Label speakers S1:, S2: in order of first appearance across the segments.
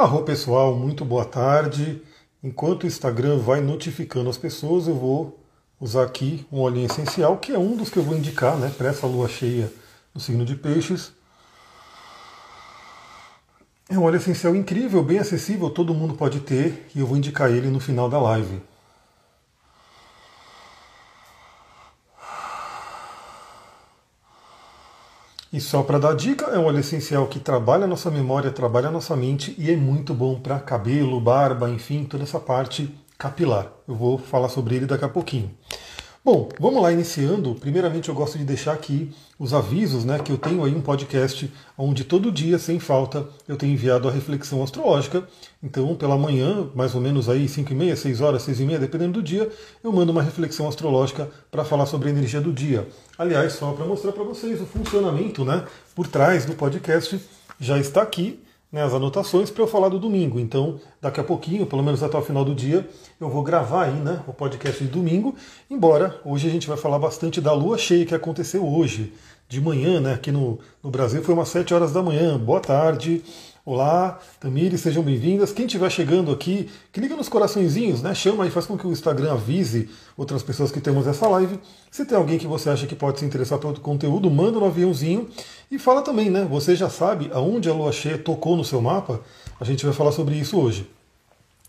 S1: Arro pessoal, muito boa tarde. Enquanto o Instagram vai notificando as pessoas, eu vou usar aqui um olhinho essencial, que é um dos que eu vou indicar né, para essa lua cheia no signo de Peixes. É um óleo essencial incrível, bem acessível, todo mundo pode ter, e eu vou indicar ele no final da live. E só para dar dica, é um óleo essencial que trabalha a nossa memória, trabalha a nossa mente e é muito bom para cabelo, barba, enfim, toda essa parte capilar. Eu vou falar sobre ele daqui a pouquinho. Bom, vamos lá iniciando. Primeiramente eu gosto de deixar aqui os avisos, né, que eu tenho aí um podcast onde todo dia, sem falta, eu tenho enviado a reflexão astrológica. Então, pela manhã, mais ou menos aí 5 e meia, 6 horas, 6 e meia, dependendo do dia, eu mando uma reflexão astrológica para falar sobre a energia do dia. Aliás, só para mostrar para vocês o funcionamento, né, por trás do podcast, já está aqui né, as anotações para eu falar do domingo. Então, daqui a pouquinho, pelo menos até o final do dia, eu vou gravar aí né, o podcast de domingo. Embora hoje a gente vai falar bastante da lua cheia que aconteceu hoje, de manhã, né, aqui no, no Brasil foi umas 7 horas da manhã. Boa tarde. Olá, Tamires, sejam bem-vindas. Quem estiver chegando aqui, clica nos coraçõezinhos, né? Chama e faz com que o Instagram avise outras pessoas que temos essa live. Se tem alguém que você acha que pode se interessar pelo conteúdo, manda no aviãozinho e fala também, né? Você já sabe aonde a lua cheia tocou no seu mapa? A gente vai falar sobre isso hoje.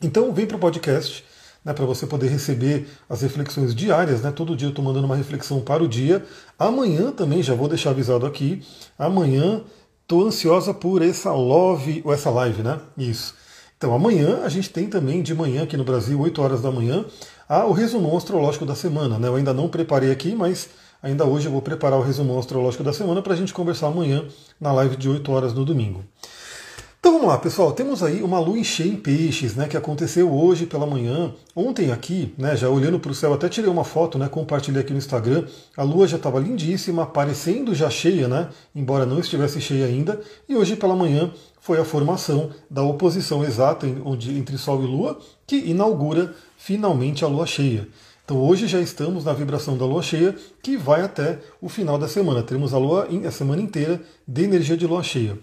S1: Então, vem para o podcast. Né, para você poder receber as reflexões diárias, né? Todo dia eu estou mandando uma reflexão para o dia. Amanhã também, já vou deixar avisado aqui, amanhã Estou ansiosa por essa love, ou essa live, né? Isso. Então amanhã a gente tem também de manhã aqui no Brasil, 8 horas da manhã, a, o resumão astrológico da semana. Né? Eu ainda não preparei aqui, mas ainda hoje eu vou preparar o resumão astrológico da semana para a gente conversar amanhã na live de 8 horas no domingo. Então vamos lá, pessoal. Temos aí uma lua cheia em peixes, né, que aconteceu hoje pela manhã. Ontem aqui, né, já olhando para o céu, até tirei uma foto, né, compartilhei aqui no Instagram. A lua já estava lindíssima, parecendo já cheia, né, embora não estivesse cheia ainda. E hoje pela manhã foi a formação da oposição exata entre Sol e Lua, que inaugura finalmente a lua cheia. Então hoje já estamos na vibração da lua cheia, que vai até o final da semana. Teremos a lua a semana inteira de energia de lua cheia.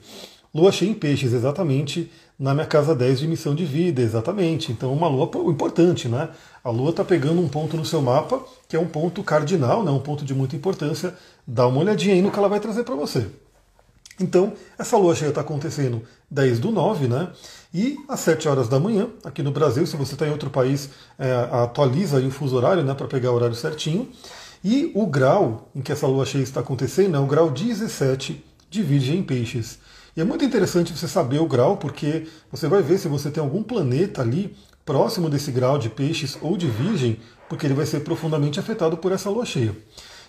S1: Lua cheia em peixes, exatamente, na minha casa 10 de missão de vida, exatamente. Então, uma lua importante, né? A lua está pegando um ponto no seu mapa, que é um ponto cardinal, né? um ponto de muita importância. Dá uma olhadinha aí no que ela vai trazer para você. Então, essa lua cheia está acontecendo 10 do 9, né? E às 7 horas da manhã, aqui no Brasil, se você está em outro país, é, atualiza aí o fuso horário, né? Para pegar o horário certinho. E o grau em que essa lua cheia está acontecendo é o grau 17 de Virgem em Peixes. E é muito interessante você saber o grau, porque você vai ver se você tem algum planeta ali próximo desse grau de peixes ou de virgem, porque ele vai ser profundamente afetado por essa lua cheia.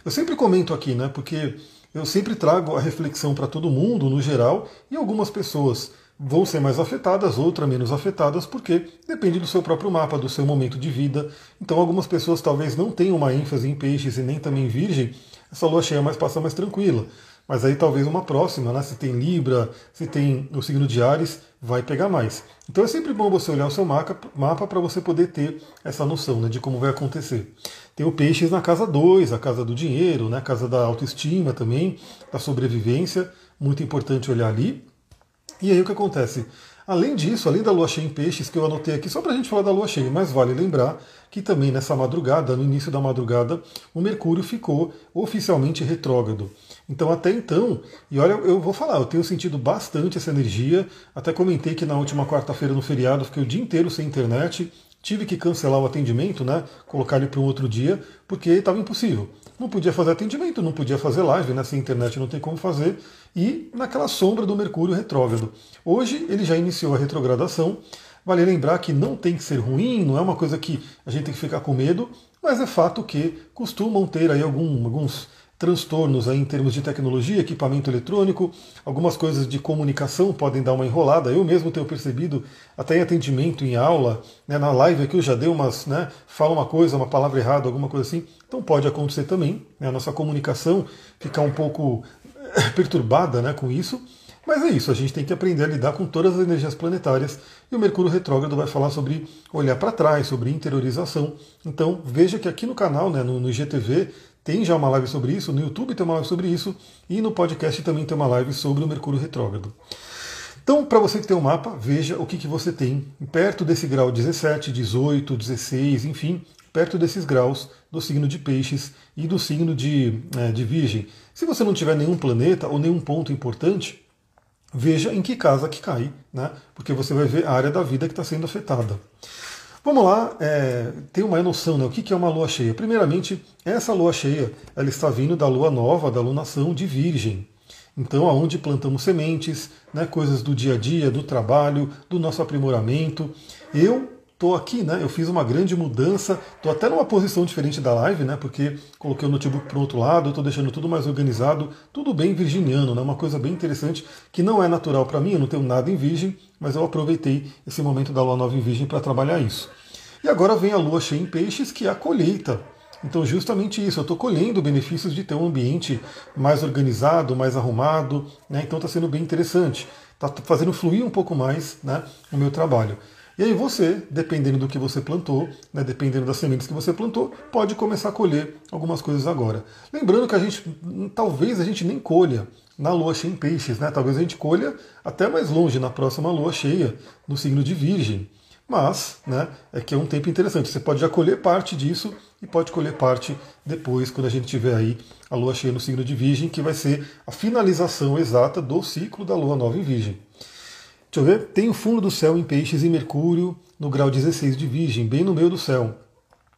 S1: Eu sempre comento aqui, né? Porque eu sempre trago a reflexão para todo mundo, no geral, e algumas pessoas vão ser mais afetadas, outras menos afetadas, porque depende do seu próprio mapa, do seu momento de vida. Então, algumas pessoas talvez não tenham uma ênfase em peixes e nem também em virgem, essa lua cheia mais passa mais tranquila. Mas aí talvez uma próxima, né? Se tem Libra, se tem o signo de Ares, vai pegar mais. Então é sempre bom você olhar o seu mapa para você poder ter essa noção né, de como vai acontecer. Tem o Peixes na casa 2, a casa do dinheiro, né, a casa da autoestima também, da sobrevivência, muito importante olhar ali. E aí o que acontece? Além disso, além da lua cheia em peixes, que eu anotei aqui só para a gente falar da lua cheia, mas vale lembrar que também nessa madrugada, no início da madrugada, o Mercúrio ficou oficialmente retrógrado. Então, até então, e olha, eu vou falar, eu tenho sentido bastante essa energia. Até comentei que na última quarta-feira, no feriado, fiquei o dia inteiro sem internet, tive que cancelar o atendimento, né? Colocar ele para um outro dia, porque estava impossível. Não podia fazer atendimento, não podia fazer live, né? Sem internet não tem como fazer e naquela sombra do Mercúrio retrógrado. Hoje ele já iniciou a retrogradação. Vale lembrar que não tem que ser ruim, não é uma coisa que a gente tem que ficar com medo, mas é fato que costumam ter aí algum, alguns transtornos aí em termos de tecnologia, equipamento eletrônico, algumas coisas de comunicação podem dar uma enrolada. Eu mesmo tenho percebido, até em atendimento, em aula, né, na live aqui eu já dei umas, né, fala uma coisa, uma palavra errada, alguma coisa assim. Então pode acontecer também, né, a nossa comunicação ficar um pouco perturbada né, com isso. Mas é isso, a gente tem que aprender a lidar com todas as energias planetárias e o Mercúrio Retrógrado vai falar sobre olhar para trás, sobre interiorização. Então veja que aqui no canal, né, no, no IGTV, tem já uma live sobre isso, no YouTube tem uma live sobre isso e no podcast também tem uma live sobre o Mercúrio Retrógrado. Então, para você que tem um mapa, veja o que, que você tem perto desse grau 17, 18, 16, enfim, perto desses graus do signo de Peixes e do signo de, é, de Virgem. Se você não tiver nenhum planeta ou nenhum ponto importante, veja em que casa que cai, né? porque você vai ver a área da vida que está sendo afetada. Vamos lá, é, ter uma noção, né? O que é uma lua cheia? Primeiramente, essa lua cheia, ela está vindo da lua nova, da lunação de Virgem. Então, aonde plantamos sementes, né, coisas do dia a dia, do trabalho, do nosso aprimoramento. Eu estou aqui, né? Eu fiz uma grande mudança, estou até numa posição diferente da live, né? Porque coloquei o notebook para o outro lado, estou deixando tudo mais organizado, tudo bem virginiano, né? Uma coisa bem interessante que não é natural para mim, eu não tenho nada em virgem, mas eu aproveitei esse momento da lua nova em virgem para trabalhar isso. E agora vem a lua cheia em peixes, que é a colheita. Então, justamente isso, eu estou colhendo benefícios de ter um ambiente mais organizado, mais arrumado, né? Então está sendo bem interessante. Está fazendo fluir um pouco mais né, o meu trabalho. E aí você, dependendo do que você plantou, né, dependendo das sementes que você plantou, pode começar a colher algumas coisas agora. Lembrando que a gente, talvez a gente nem colha na lua cheia em peixes, né? Talvez a gente colha até mais longe, na próxima lua cheia, no signo de Virgem. Mas, né, é que é um tempo interessante. Você pode já colher parte disso e pode colher parte depois, quando a gente tiver aí a lua cheia no signo de Virgem, que vai ser a finalização exata do ciclo da lua nova em Virgem. Deixa eu ver. Tem o fundo do céu em peixes e Mercúrio no grau 16 de Virgem, bem no meio do céu.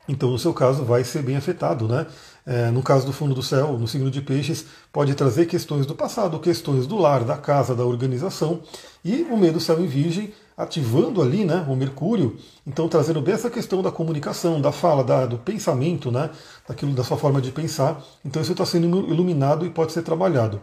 S1: Então, no seu caso, vai ser bem afetado, né? É, no caso do fundo do céu, no signo de peixes, pode trazer questões do passado, questões do lar, da casa, da organização. E o meio do céu em Virgem, ativando ali né, o Mercúrio, então trazendo bem essa questão da comunicação, da fala, da, do pensamento, né, daquilo da sua forma de pensar. Então, isso está sendo iluminado e pode ser trabalhado.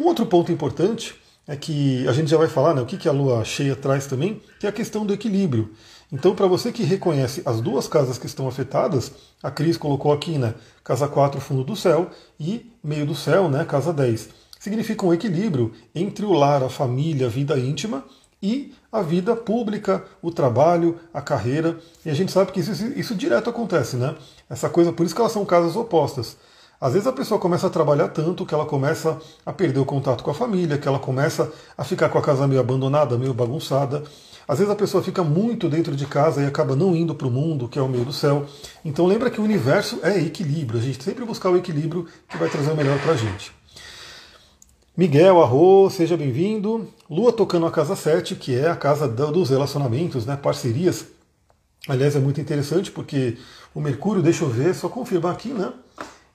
S1: Um outro ponto importante é que a gente já vai falar né, o que, que a lua cheia traz também, que é a questão do equilíbrio. Então, para você que reconhece as duas casas que estão afetadas, a Cris colocou aqui, né, casa 4, fundo do céu, e meio do céu, né, casa 10. Significa um equilíbrio entre o lar, a família, a vida íntima e a vida pública, o trabalho, a carreira. E a gente sabe que isso, isso direto acontece, né? Essa coisa, por isso que elas são casas opostas. Às vezes a pessoa começa a trabalhar tanto que ela começa a perder o contato com a família, que ela começa a ficar com a casa meio abandonada, meio bagunçada. Às vezes a pessoa fica muito dentro de casa e acaba não indo para o mundo, que é o meio do céu. Então lembra que o universo é equilíbrio. A gente sempre buscar o equilíbrio que vai trazer o melhor para a gente. Miguel Arro, seja bem-vindo. Lua tocando a casa 7, que é a casa dos relacionamentos, né, parcerias. Aliás, é muito interessante porque o Mercúrio, deixa eu ver, só confirmar aqui, né?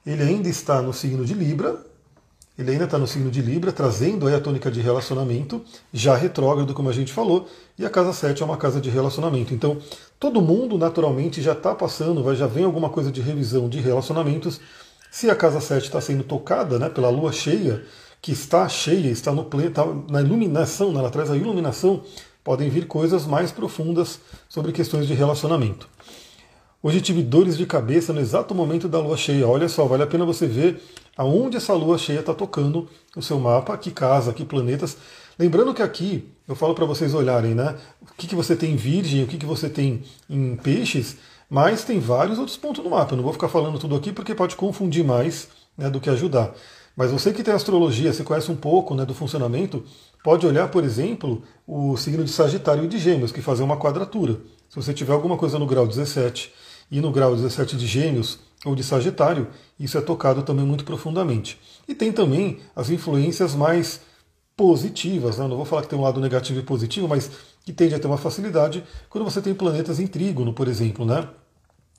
S1: Ele ainda está no signo de Libra, ele ainda está no signo de Libra, trazendo aí a tônica de relacionamento, já retrógrado, como a gente falou, e a casa 7 é uma casa de relacionamento. Então, todo mundo naturalmente já está passando, já vem alguma coisa de revisão de relacionamentos. Se a casa 7 está sendo tocada né, pela lua cheia, que está cheia, está no está na iluminação, né, ela traz a iluminação, podem vir coisas mais profundas sobre questões de relacionamento. Hoje tive dores de cabeça no exato momento da lua cheia. Olha só, vale a pena você ver aonde essa lua cheia está tocando o seu mapa, que casa, que planetas. Lembrando que aqui eu falo para vocês olharem, né? O que, que você tem em virgem, o que, que você tem em peixes, mas tem vários outros pontos no mapa. Eu não vou ficar falando tudo aqui porque pode confundir mais né, do que ajudar. Mas você que tem astrologia, você conhece um pouco né, do funcionamento, pode olhar, por exemplo, o signo de Sagitário e de Gêmeos, que fazem uma quadratura. Se você tiver alguma coisa no grau 17 e no grau 17 de Gêmeos ou de Sagitário, isso é tocado também muito profundamente. E tem também as influências mais positivas, né? não vou falar que tem um lado negativo e positivo, mas que tende a ter uma facilidade quando você tem planetas em trígono, por exemplo. Né?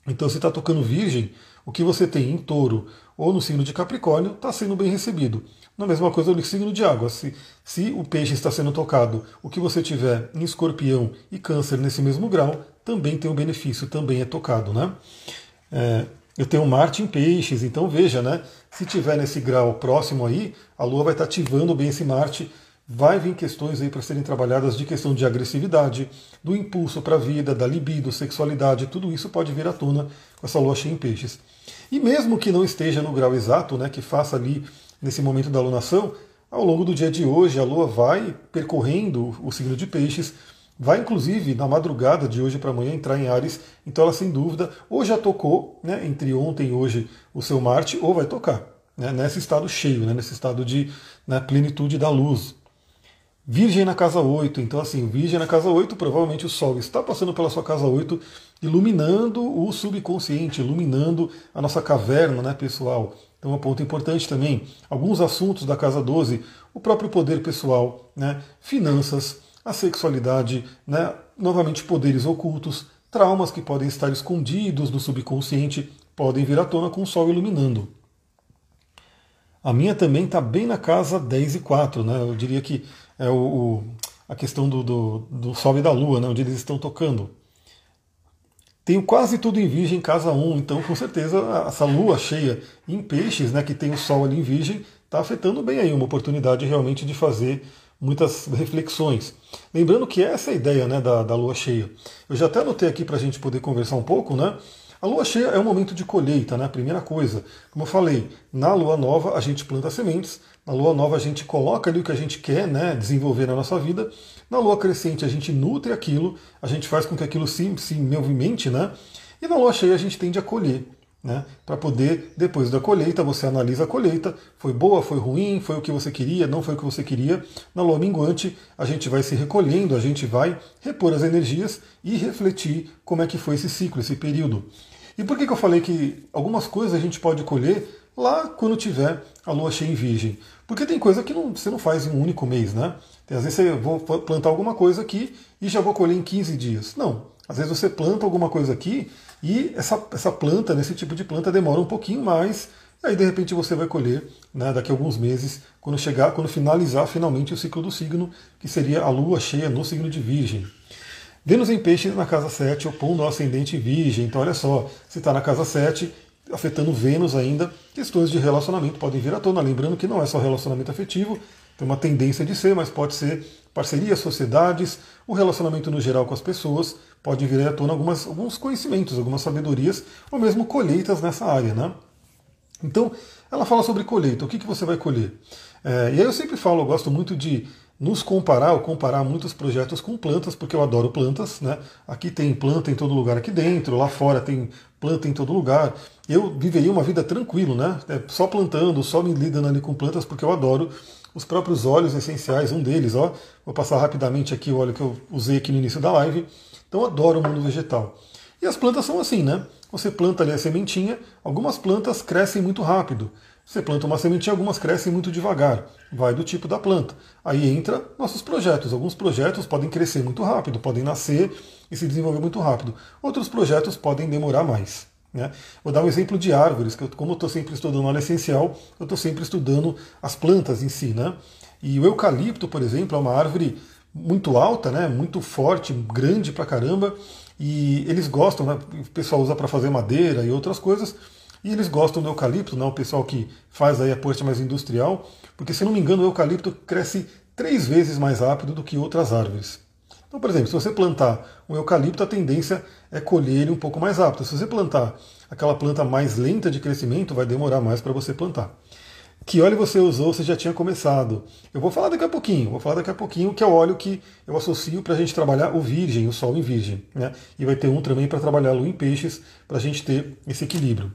S1: Então, se está tocando Virgem, o que você tem em touro ou no signo de Capricórnio está sendo bem recebido. Na mesma coisa no signo de água. Se, se o peixe está sendo tocado, o que você tiver em escorpião e câncer nesse mesmo grau, também tem um benefício, também é tocado. Né? É, eu tenho Marte em peixes, então veja, né? Se tiver nesse grau próximo aí, a Lua vai estar ativando bem esse Marte. Vai vir questões aí para serem trabalhadas de questão de agressividade, do impulso para a vida, da libido, sexualidade, tudo isso pode vir à tona com essa lua cheia em peixes. E mesmo que não esteja no grau exato, né, que faça ali nesse momento da alunação, ao longo do dia de hoje a lua vai percorrendo o signo de peixes, Vai, inclusive, na madrugada de hoje para amanhã entrar em Ares, então ela, sem dúvida, ou já tocou, né, entre ontem e hoje, o seu Marte, ou vai tocar, né, nesse estado cheio, né, nesse estado de né, plenitude da luz. Virgem na casa 8, então assim, Virgem na casa 8, provavelmente o Sol está passando pela sua casa 8, iluminando o subconsciente, iluminando a nossa caverna né, pessoal. Então, um ponto importante também, alguns assuntos da casa 12, o próprio poder pessoal, né, finanças, a sexualidade, né, novamente poderes ocultos, traumas que podem estar escondidos no subconsciente, podem vir à tona com o Sol iluminando. A minha também está bem na casa 10 e 4, né? Eu diria que é o, o a questão do, do, do, Sol e da Lua, né? onde eles estão tocando. Tenho quase tudo em Virgem, casa 1, então com certeza essa Lua cheia em peixes, né, que tem o Sol ali em Virgem, está afetando bem aí, uma oportunidade realmente de fazer muitas reflexões. Lembrando que essa é a ideia né, da, da Lua cheia. Eu já até anotei aqui para a gente poder conversar um pouco, né? A lua cheia é um momento de colheita, né? Primeira coisa. Como eu falei, na lua nova a gente planta sementes, na lua nova a gente coloca ali o que a gente quer né, desenvolver na nossa vida. Na lua crescente a gente nutre aquilo, a gente faz com que aquilo se, se movimente, né? E na lua cheia a gente tende a colher. Né, para poder, depois da colheita, você analisa a colheita, foi boa, foi ruim, foi o que você queria, não foi o que você queria. Na lua minguante, a gente vai se recolhendo, a gente vai repor as energias e refletir como é que foi esse ciclo, esse período. E por que, que eu falei que algumas coisas a gente pode colher lá quando tiver a lua cheia em virgem? Porque tem coisa que não, você não faz em um único mês, né? Tem, às vezes você vou plantar alguma coisa aqui e já vou colher em 15 dias. Não. Às vezes você planta alguma coisa aqui e essa, essa planta, nesse tipo de planta, demora um pouquinho mais. Aí de repente você vai colher né, daqui a alguns meses, quando chegar, quando finalizar finalmente o ciclo do signo, que seria a lua cheia no signo de Virgem. Vênus em peixes na casa 7, opondo ao ascendente virgem. Então, olha só, se está na casa 7, afetando Vênus ainda, questões de relacionamento podem vir à tona. Lembrando que não é só relacionamento afetivo, tem uma tendência de ser, mas pode ser parcerias, sociedades, o relacionamento no geral com as pessoas, pode vir à tona algumas, alguns conhecimentos, algumas sabedorias, ou mesmo colheitas nessa área. Né? Então, ela fala sobre colheita, o que, que você vai colher? É, e aí eu sempre falo, eu gosto muito de nos comparar ou comparar muitos projetos com plantas, porque eu adoro plantas, né? Aqui tem planta em todo lugar aqui dentro, lá fora tem planta em todo lugar. Eu viveria uma vida tranquilo, né? É, só plantando, só me lidando ali com plantas, porque eu adoro os próprios óleos essenciais, um deles, ó. Vou passar rapidamente aqui o óleo que eu usei aqui no início da live. Então adoro o mundo vegetal. E as plantas são assim, né? Você planta ali a sementinha, algumas plantas crescem muito rápido. Você planta uma sementinha, algumas crescem muito devagar. Vai do tipo da planta. Aí entra nossos projetos. Alguns projetos podem crescer muito rápido, podem nascer e se desenvolver muito rápido. Outros projetos podem demorar mais. Né? Vou dar um exemplo de árvores, que eu, como eu estou sempre estudando óleo essencial, eu estou sempre estudando as plantas em si. Né? E o eucalipto, por exemplo, é uma árvore muito alta, né? muito forte, grande pra caramba, e eles gostam, né? o pessoal usa para fazer madeira e outras coisas, e eles gostam do eucalipto, né? o pessoal que faz aí a parte mais industrial, porque se não me engano o eucalipto cresce três vezes mais rápido do que outras árvores. Então, por exemplo, se você plantar um eucalipto, a tendência é colher ele um pouco mais rápido. Se você plantar aquela planta mais lenta de crescimento, vai demorar mais para você plantar. Que óleo você usou, você já tinha começado. Eu vou falar daqui a pouquinho, vou falar daqui a pouquinho que é o óleo que eu associo para a gente trabalhar o virgem, o sol em virgem. Né? E vai ter um também para trabalhar a lua em peixes, para a gente ter esse equilíbrio.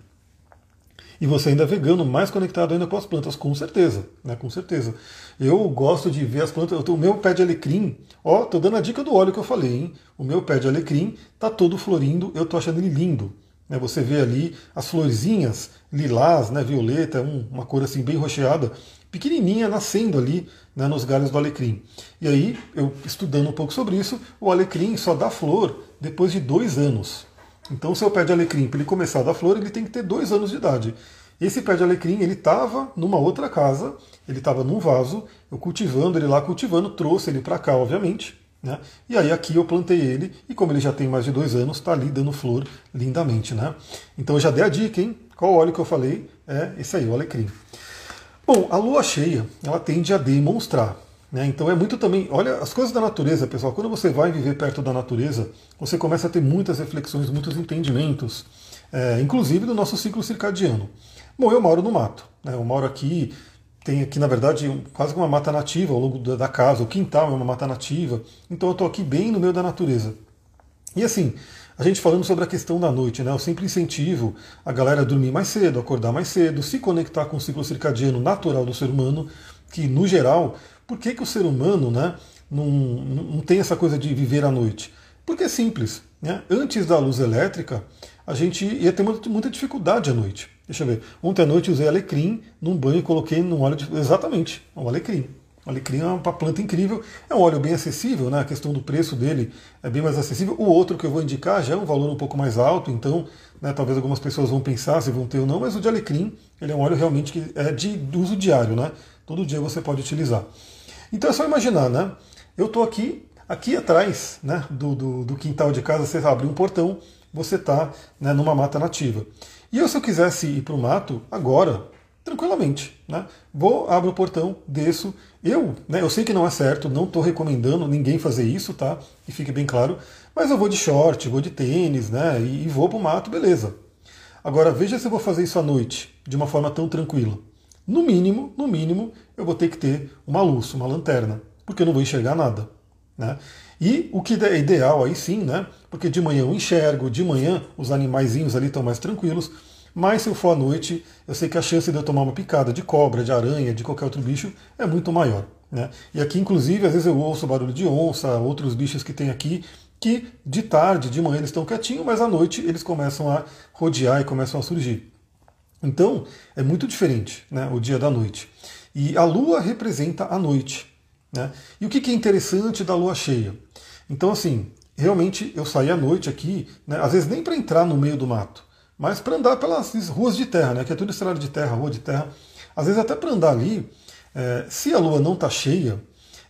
S1: E você ainda é vegano, mais conectado ainda com as plantas, com certeza, né? Com certeza. Eu gosto de ver as plantas. o meu pé de alecrim, ó, tô dando a dica do óleo que eu falei, hein? O meu pé de alecrim tá todo florindo, eu tô achando ele lindo. Né? Você vê ali as florzinhas lilás, né? Violeta, um, uma cor assim bem rocheada, pequenininha nascendo ali né, nos galhos do alecrim. E aí, eu estudando um pouco sobre isso, o alecrim só dá flor depois de dois anos. Então o seu pé de alecrim, para ele começar a dar flor, ele tem que ter dois anos de idade. Esse pé de alecrim, ele estava numa outra casa, ele estava num vaso, eu cultivando ele lá, cultivando, trouxe ele para cá, obviamente. Né? E aí aqui eu plantei ele, e como ele já tem mais de dois anos, está ali dando flor lindamente. Né? Então eu já dei a dica, hein? Qual óleo que eu falei? É esse aí, o alecrim. Bom, a lua cheia, ela tende a demonstrar. Né? Então é muito também. Olha, as coisas da natureza, pessoal. Quando você vai viver perto da natureza, você começa a ter muitas reflexões, muitos entendimentos, é, inclusive do nosso ciclo circadiano. Bom, eu moro no mato. Né? Eu moro aqui, tem aqui, na verdade, quase uma mata nativa ao longo da casa. O quintal é uma mata nativa. Então eu estou aqui bem no meio da natureza. E assim, a gente falando sobre a questão da noite, né? Eu sempre incentivo a galera a dormir mais cedo, acordar mais cedo, se conectar com o ciclo circadiano natural do ser humano, que no geral Por que, que o ser humano né, não, não tem essa coisa de viver à noite? Porque é simples. Né? Antes da luz elétrica, a gente ia ter muita dificuldade à noite. Deixa eu ver. Ontem à noite usei alecrim num banho e coloquei num óleo de. Exatamente, um alecrim. O alecrim é uma planta incrível, é um óleo bem acessível, né? a questão do preço dele é bem mais acessível. O outro que eu vou indicar já é um valor um pouco mais alto, então né, talvez algumas pessoas vão pensar se vão ter ou não, mas o de alecrim ele é um óleo realmente que é de uso diário, né? todo dia você pode utilizar. Então é só imaginar, né? eu estou aqui, aqui atrás né, do, do, do, quintal de casa, você abre um portão, você está né, numa mata nativa. E eu, se eu quisesse ir para o mato agora, tranquilamente. Né? Vou, abro o portão, desço. Eu, né, eu sei que não é certo, não estou recomendando ninguém fazer isso, tá? E fique bem claro. Mas eu vou de short, vou de tênis, né? E, e vou para o mato, beleza. Agora veja se eu vou fazer isso à noite, de uma forma tão tranquila. No mínimo, no mínimo, eu vou ter que ter uma luz, uma lanterna, porque eu não vou enxergar nada. Né? E o que é ideal aí sim, né? Porque de manhã eu enxergo, de manhã os animaizinhos ali estão mais tranquilos. Mas se eu for à noite, eu sei que a chance de eu tomar uma picada de cobra, de aranha, de qualquer outro bicho é muito maior. Né? E aqui, inclusive, às vezes eu ouço barulho de onça, outros bichos que tem aqui, que de tarde, de manhã eles estão quietinhos, mas à noite eles começam a rodear e começam a surgir. Então, é muito diferente né, o dia da noite. E a lua representa a noite. Né? E o que é interessante da lua cheia? Então, assim, realmente eu saí à noite aqui, né, às vezes nem para entrar no meio do mato, mas para andar pelas ruas de terra, né, que é tudo estrada de terra, rua de terra, às vezes até para andar ali, é, se a lua não está cheia,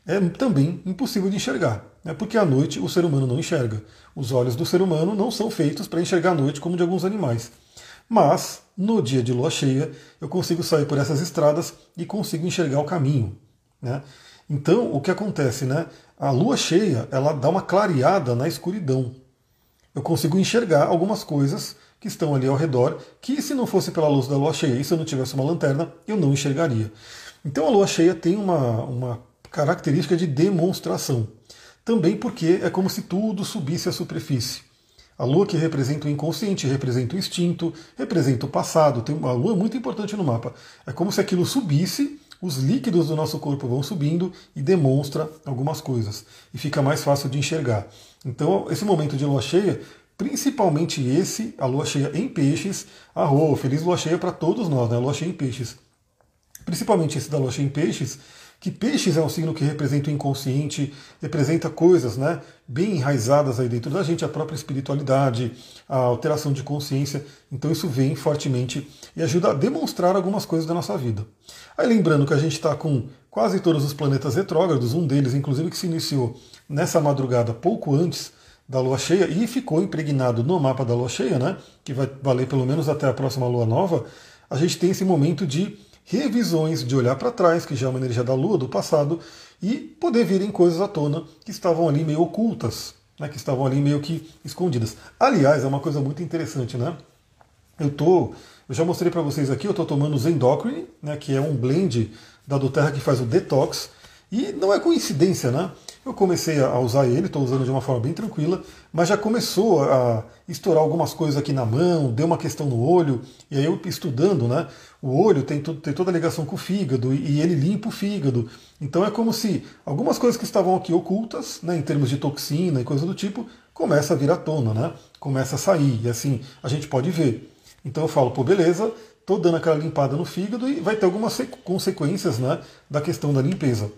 S1: é também impossível de enxergar, né, porque à noite o ser humano não enxerga. Os olhos do ser humano não são feitos para enxergar à noite como de alguns animais. Mas, no dia de lua cheia, eu consigo sair por essas estradas e consigo enxergar o caminho. Né? Então, o que acontece, né? A lua cheia, ela dá uma clareada na escuridão. Eu consigo enxergar algumas coisas que estão ali ao redor, que se não fosse pela luz da lua cheia e se eu não tivesse uma lanterna, eu não enxergaria. Então a lua cheia tem uma, uma característica de demonstração. Também porque é como se tudo subisse à superfície. A lua que representa o inconsciente, representa o instinto, representa o passado. Tem, a lua muito importante no mapa. É como se aquilo subisse, os líquidos do nosso corpo vão subindo e demonstra algumas coisas. E fica mais fácil de enxergar. Então, esse momento de lua cheia principalmente esse, a lua cheia em peixes. Arro, feliz lua cheia para todos nós, né? Lua cheia em peixes. Principalmente esse da lua cheia em peixes, que peixes é um signo que representa o inconsciente, representa coisas né, bem enraizadas aí dentro da gente, a própria espiritualidade, a alteração de consciência. Então isso vem fortemente e ajuda a demonstrar algumas coisas da nossa vida. Aí lembrando que a gente está com quase todos os planetas retrógrados, um deles inclusive que se iniciou nessa madrugada pouco antes da lua cheia e ficou impregnado no mapa da lua cheia, né, que vai valer pelo menos até a próxima lua nova, a gente tem esse momento de revisões, de olhar para trás, que já é uma energia da lua, do passado, e poder virem coisas à tona que estavam ali meio ocultas, né, que estavam ali meio que escondidas. Aliás, é uma coisa muito interessante, né? Eu tô, eu já mostrei para vocês aqui, eu estou tomando Zendocrine, né, que é um blend da Doterra que faz o detox, e não é coincidência, né? Eu comecei a usar ele, estou usando de uma forma bem tranquila, mas já começou a estourar algumas coisas aqui na mão, deu uma questão no olho, e aí eu estudando, né? O olho tem, tem toda a ligação com o fígado e ele limpa o fígado. Então é como se algumas coisas que estavam aqui ocultas, né, em termos de toxina e coisa do tipo, começa a vir à tona, né? Começa a sair, e assim a gente pode ver. Então eu falo, pô, beleza, estou dando aquela limpada no fígado e vai ter algumas consequências né, da questão da limpeza.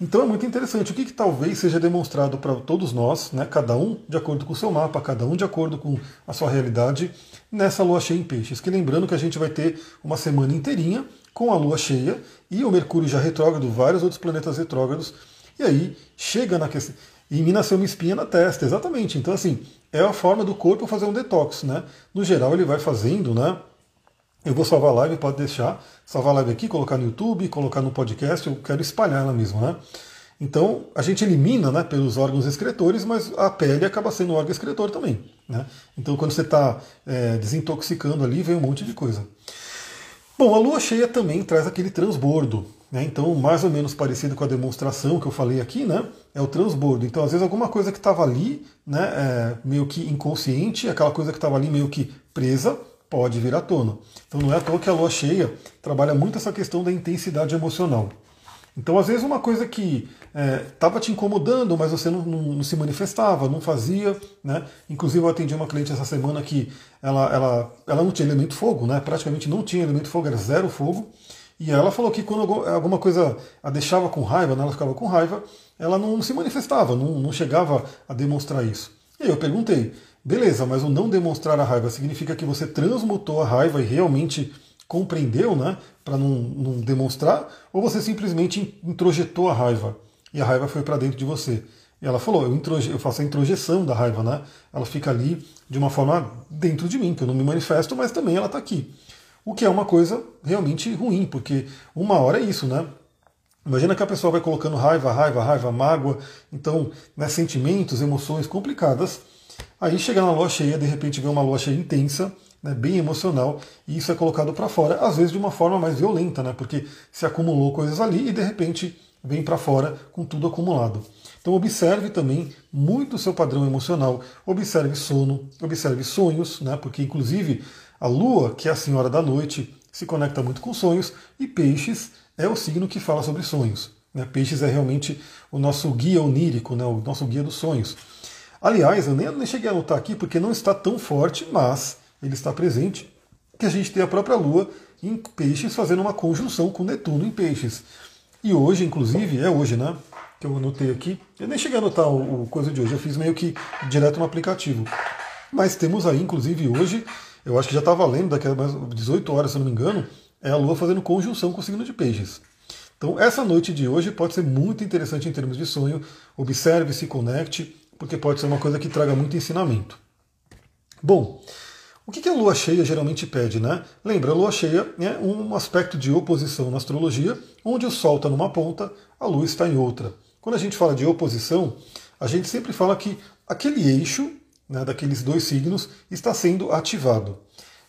S1: Então é muito interessante. O que, que talvez seja demonstrado para todos nós, né, cada um de acordo com o seu mapa, cada um de acordo com a sua realidade, nessa lua cheia em peixes. Que lembrando que a gente vai ter uma semana inteirinha com a lua cheia e o Mercúrio já retrógrado, vários outros planetas retrógrados. E aí chega na questão. E me nasceu uma espinha na testa, exatamente. Então, assim, é a forma do corpo fazer um detox, né? No geral, ele vai fazendo, né? Eu vou salvar a live, pode deixar. Salvar a live aqui, colocar no YouTube, colocar no podcast, eu quero espalhar ela mesmo, né? Então, a gente elimina né, pelos órgãos excretores, mas a pele acaba sendo um órgão excretor também. Né? Então, quando você está é, desintoxicando ali, vem um monte de coisa. Bom, a lua cheia também traz aquele transbordo. Né? Então, mais ou menos parecido com a demonstração que eu falei aqui, né? é o transbordo. Então, às vezes, alguma coisa que estava ali, né, é, meio que inconsciente, aquela coisa que estava ali meio que presa, pode vir à tona. Então não é à toa que a lua cheia trabalha muito essa questão da intensidade emocional. Então, às vezes, uma coisa que estava é, te incomodando, mas você não, não, não, se manifestava, não fazia. Né? Inclusive, eu atendi uma cliente essa semana que ela, ela, ela não tinha elemento fogo, né? praticamente não tinha elemento fogo, era zero fogo. E ela falou que quando alguma coisa a deixava com raiva, né, ela ficava com raiva, ela não se manifestava, não, não chegava a demonstrar isso. E aí eu perguntei, beleza, mas o não demonstrar a raiva significa que você transmutou a raiva e realmente compreendeu, né, para não, não demonstrar, ou você simplesmente introjetou a raiva e a raiva foi para dentro de você? E ela falou, eu, introje, eu faço a introjeção da raiva, né? Ela fica ali de uma forma dentro de mim, que eu não me manifesto, mas também ela está aqui. O que é uma coisa realmente ruim, porque uma hora é isso, né? Imagina que a pessoa vai colocando raiva, raiva, raiva, mágoa, então, né, sentimentos, emoções complicadas. Aí chega na lua cheia, de repente vê uma lua cheia intensa, né, bem emocional, e isso é colocado para fora, às vezes de uma forma mais violenta, né, porque se acumulou coisas ali e de repente vem para fora com tudo acumulado. Então observe também muito o seu padrão emocional, observe sono, observe sonhos, né, porque inclusive a lua, que é a senhora da noite, se conecta muito com sonhos, e peixes é o signo que fala sobre sonhos. Né? Peixes é realmente o nosso guia onírico, né? o nosso guia dos sonhos. Aliás, eu nem, nem cheguei a anotar aqui porque não está tão forte, mas ele está presente, que a gente tem a própria Lua em Peixes fazendo uma conjunção com Netuno em Peixes. E hoje, inclusive, é hoje, né? Que eu anotei aqui. Eu nem cheguei a anotar o, o coisa de hoje, eu fiz meio que direto no aplicativo. Mas temos aí, inclusive, hoje, eu acho que já está valendo, daqui a mais 18 horas, se eu não me engano, é a Lua fazendo conjunção com o signo de Peixes. Então, essa noite de hoje pode ser muito interessante em termos de sonho. Observe, se conecte, porque pode ser uma coisa que traga muito ensinamento. Bom, o que a lua cheia geralmente pede, né? Lembra, a lua cheia é um aspecto de oposição na astrologia, onde o Sol está numa ponta, a lua está em outra. Quando a gente fala de oposição, a gente sempre fala que aquele eixo né, daqueles dois signos está sendo ativado.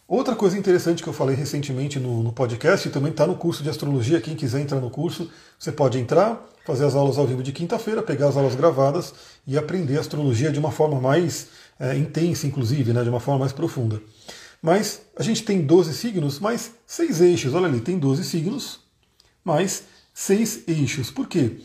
S1: Outra coisa interessante que eu falei recentemente no, no podcast, e também está no curso de astrologia, quem quiser entrar no curso, você pode entrar, fazer as aulas ao vivo de quinta-feira, pegar as aulas gravadas e aprender astrologia de uma forma mais é, intensa, inclusive, né, de uma forma mais profunda. Mas a gente tem 12 signos, mais seis eixos. Olha ali, tem 12 signos, mais seis eixos. Por quê?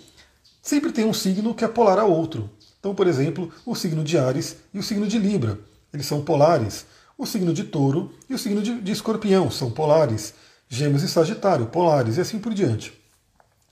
S1: Sempre tem um signo que é polar a outro. Então, por exemplo, o signo de Ares e o signo de Libra. Eles são polares. O signo de touro e o signo de, de escorpião são polares, gêmeos e sagitário, polares, e assim por diante.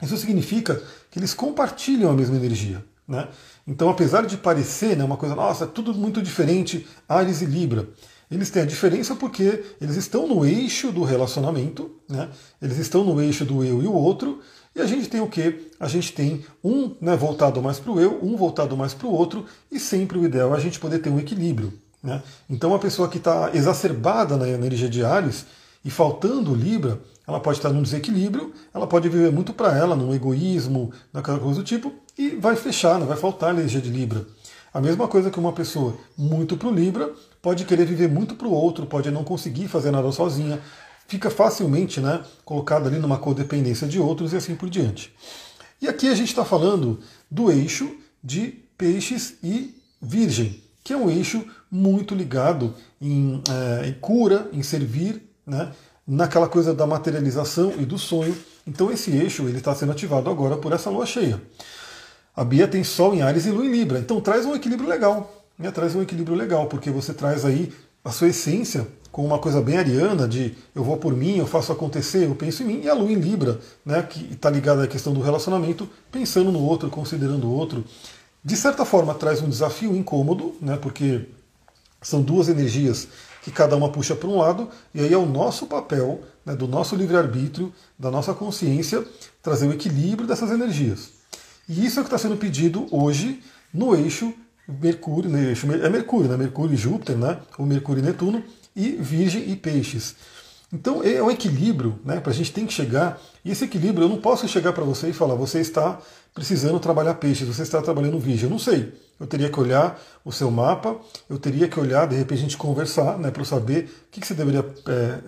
S1: Isso significa que eles compartilham a mesma energia. Né? Então, apesar de parecer né, uma coisa, nossa, tudo muito diferente, Ares e Libra, eles têm a diferença porque eles estão no eixo do relacionamento, né? eles estão no eixo do eu e o outro, e a gente tem o que? A gente tem um né, voltado mais para o eu, um voltado mais para o outro, e sempre o ideal é a gente poder ter um equilíbrio. Né? Então, uma pessoa que está exacerbada na energia de Ares e faltando Libra, ela pode estar num desequilíbrio, ela pode viver muito para ela, num egoísmo, naquela coisa do tipo, e vai fechar, né? vai faltar energia de Libra. A mesma coisa que uma pessoa muito para o Libra pode querer viver muito para o outro, pode não conseguir fazer nada sozinha, fica facilmente né, colocada ali numa codependência de outros e assim por diante. E aqui a gente está falando do eixo de peixes e virgem que é um eixo muito ligado em, é, em cura, em servir, né, naquela coisa da materialização e do sonho. Então esse eixo ele está sendo ativado agora por essa lua cheia. A Bia tem Sol em Ares e Lua em Libra, então traz um equilíbrio legal, né, traz um equilíbrio legal, porque você traz aí a sua essência com uma coisa bem ariana de eu vou por mim, eu faço acontecer, eu penso em mim, e a Lua em Libra, né, que está ligada à questão do relacionamento, pensando no outro, considerando o outro de certa forma traz um desafio incômodo, né, porque são duas energias que cada uma puxa para um lado, e aí é o nosso papel, né, do nosso livre-arbítrio, da nossa consciência, trazer o equilíbrio dessas energias. E isso é o que está sendo pedido hoje no eixo Mercúrio, no eixo, é Mercúrio, né, Mercúrio e Júpiter, né, ou Mercúrio e Netuno, e Virgem e Peixes. Então é um equilíbrio, né? Para a gente tem que chegar. E esse equilíbrio eu não posso chegar para você e falar, você está precisando trabalhar peixes, você está trabalhando virgem. Eu não sei. Eu teria que olhar o seu mapa, eu teria que olhar, de repente a gente conversar, né? Para saber o que, que você deveria é,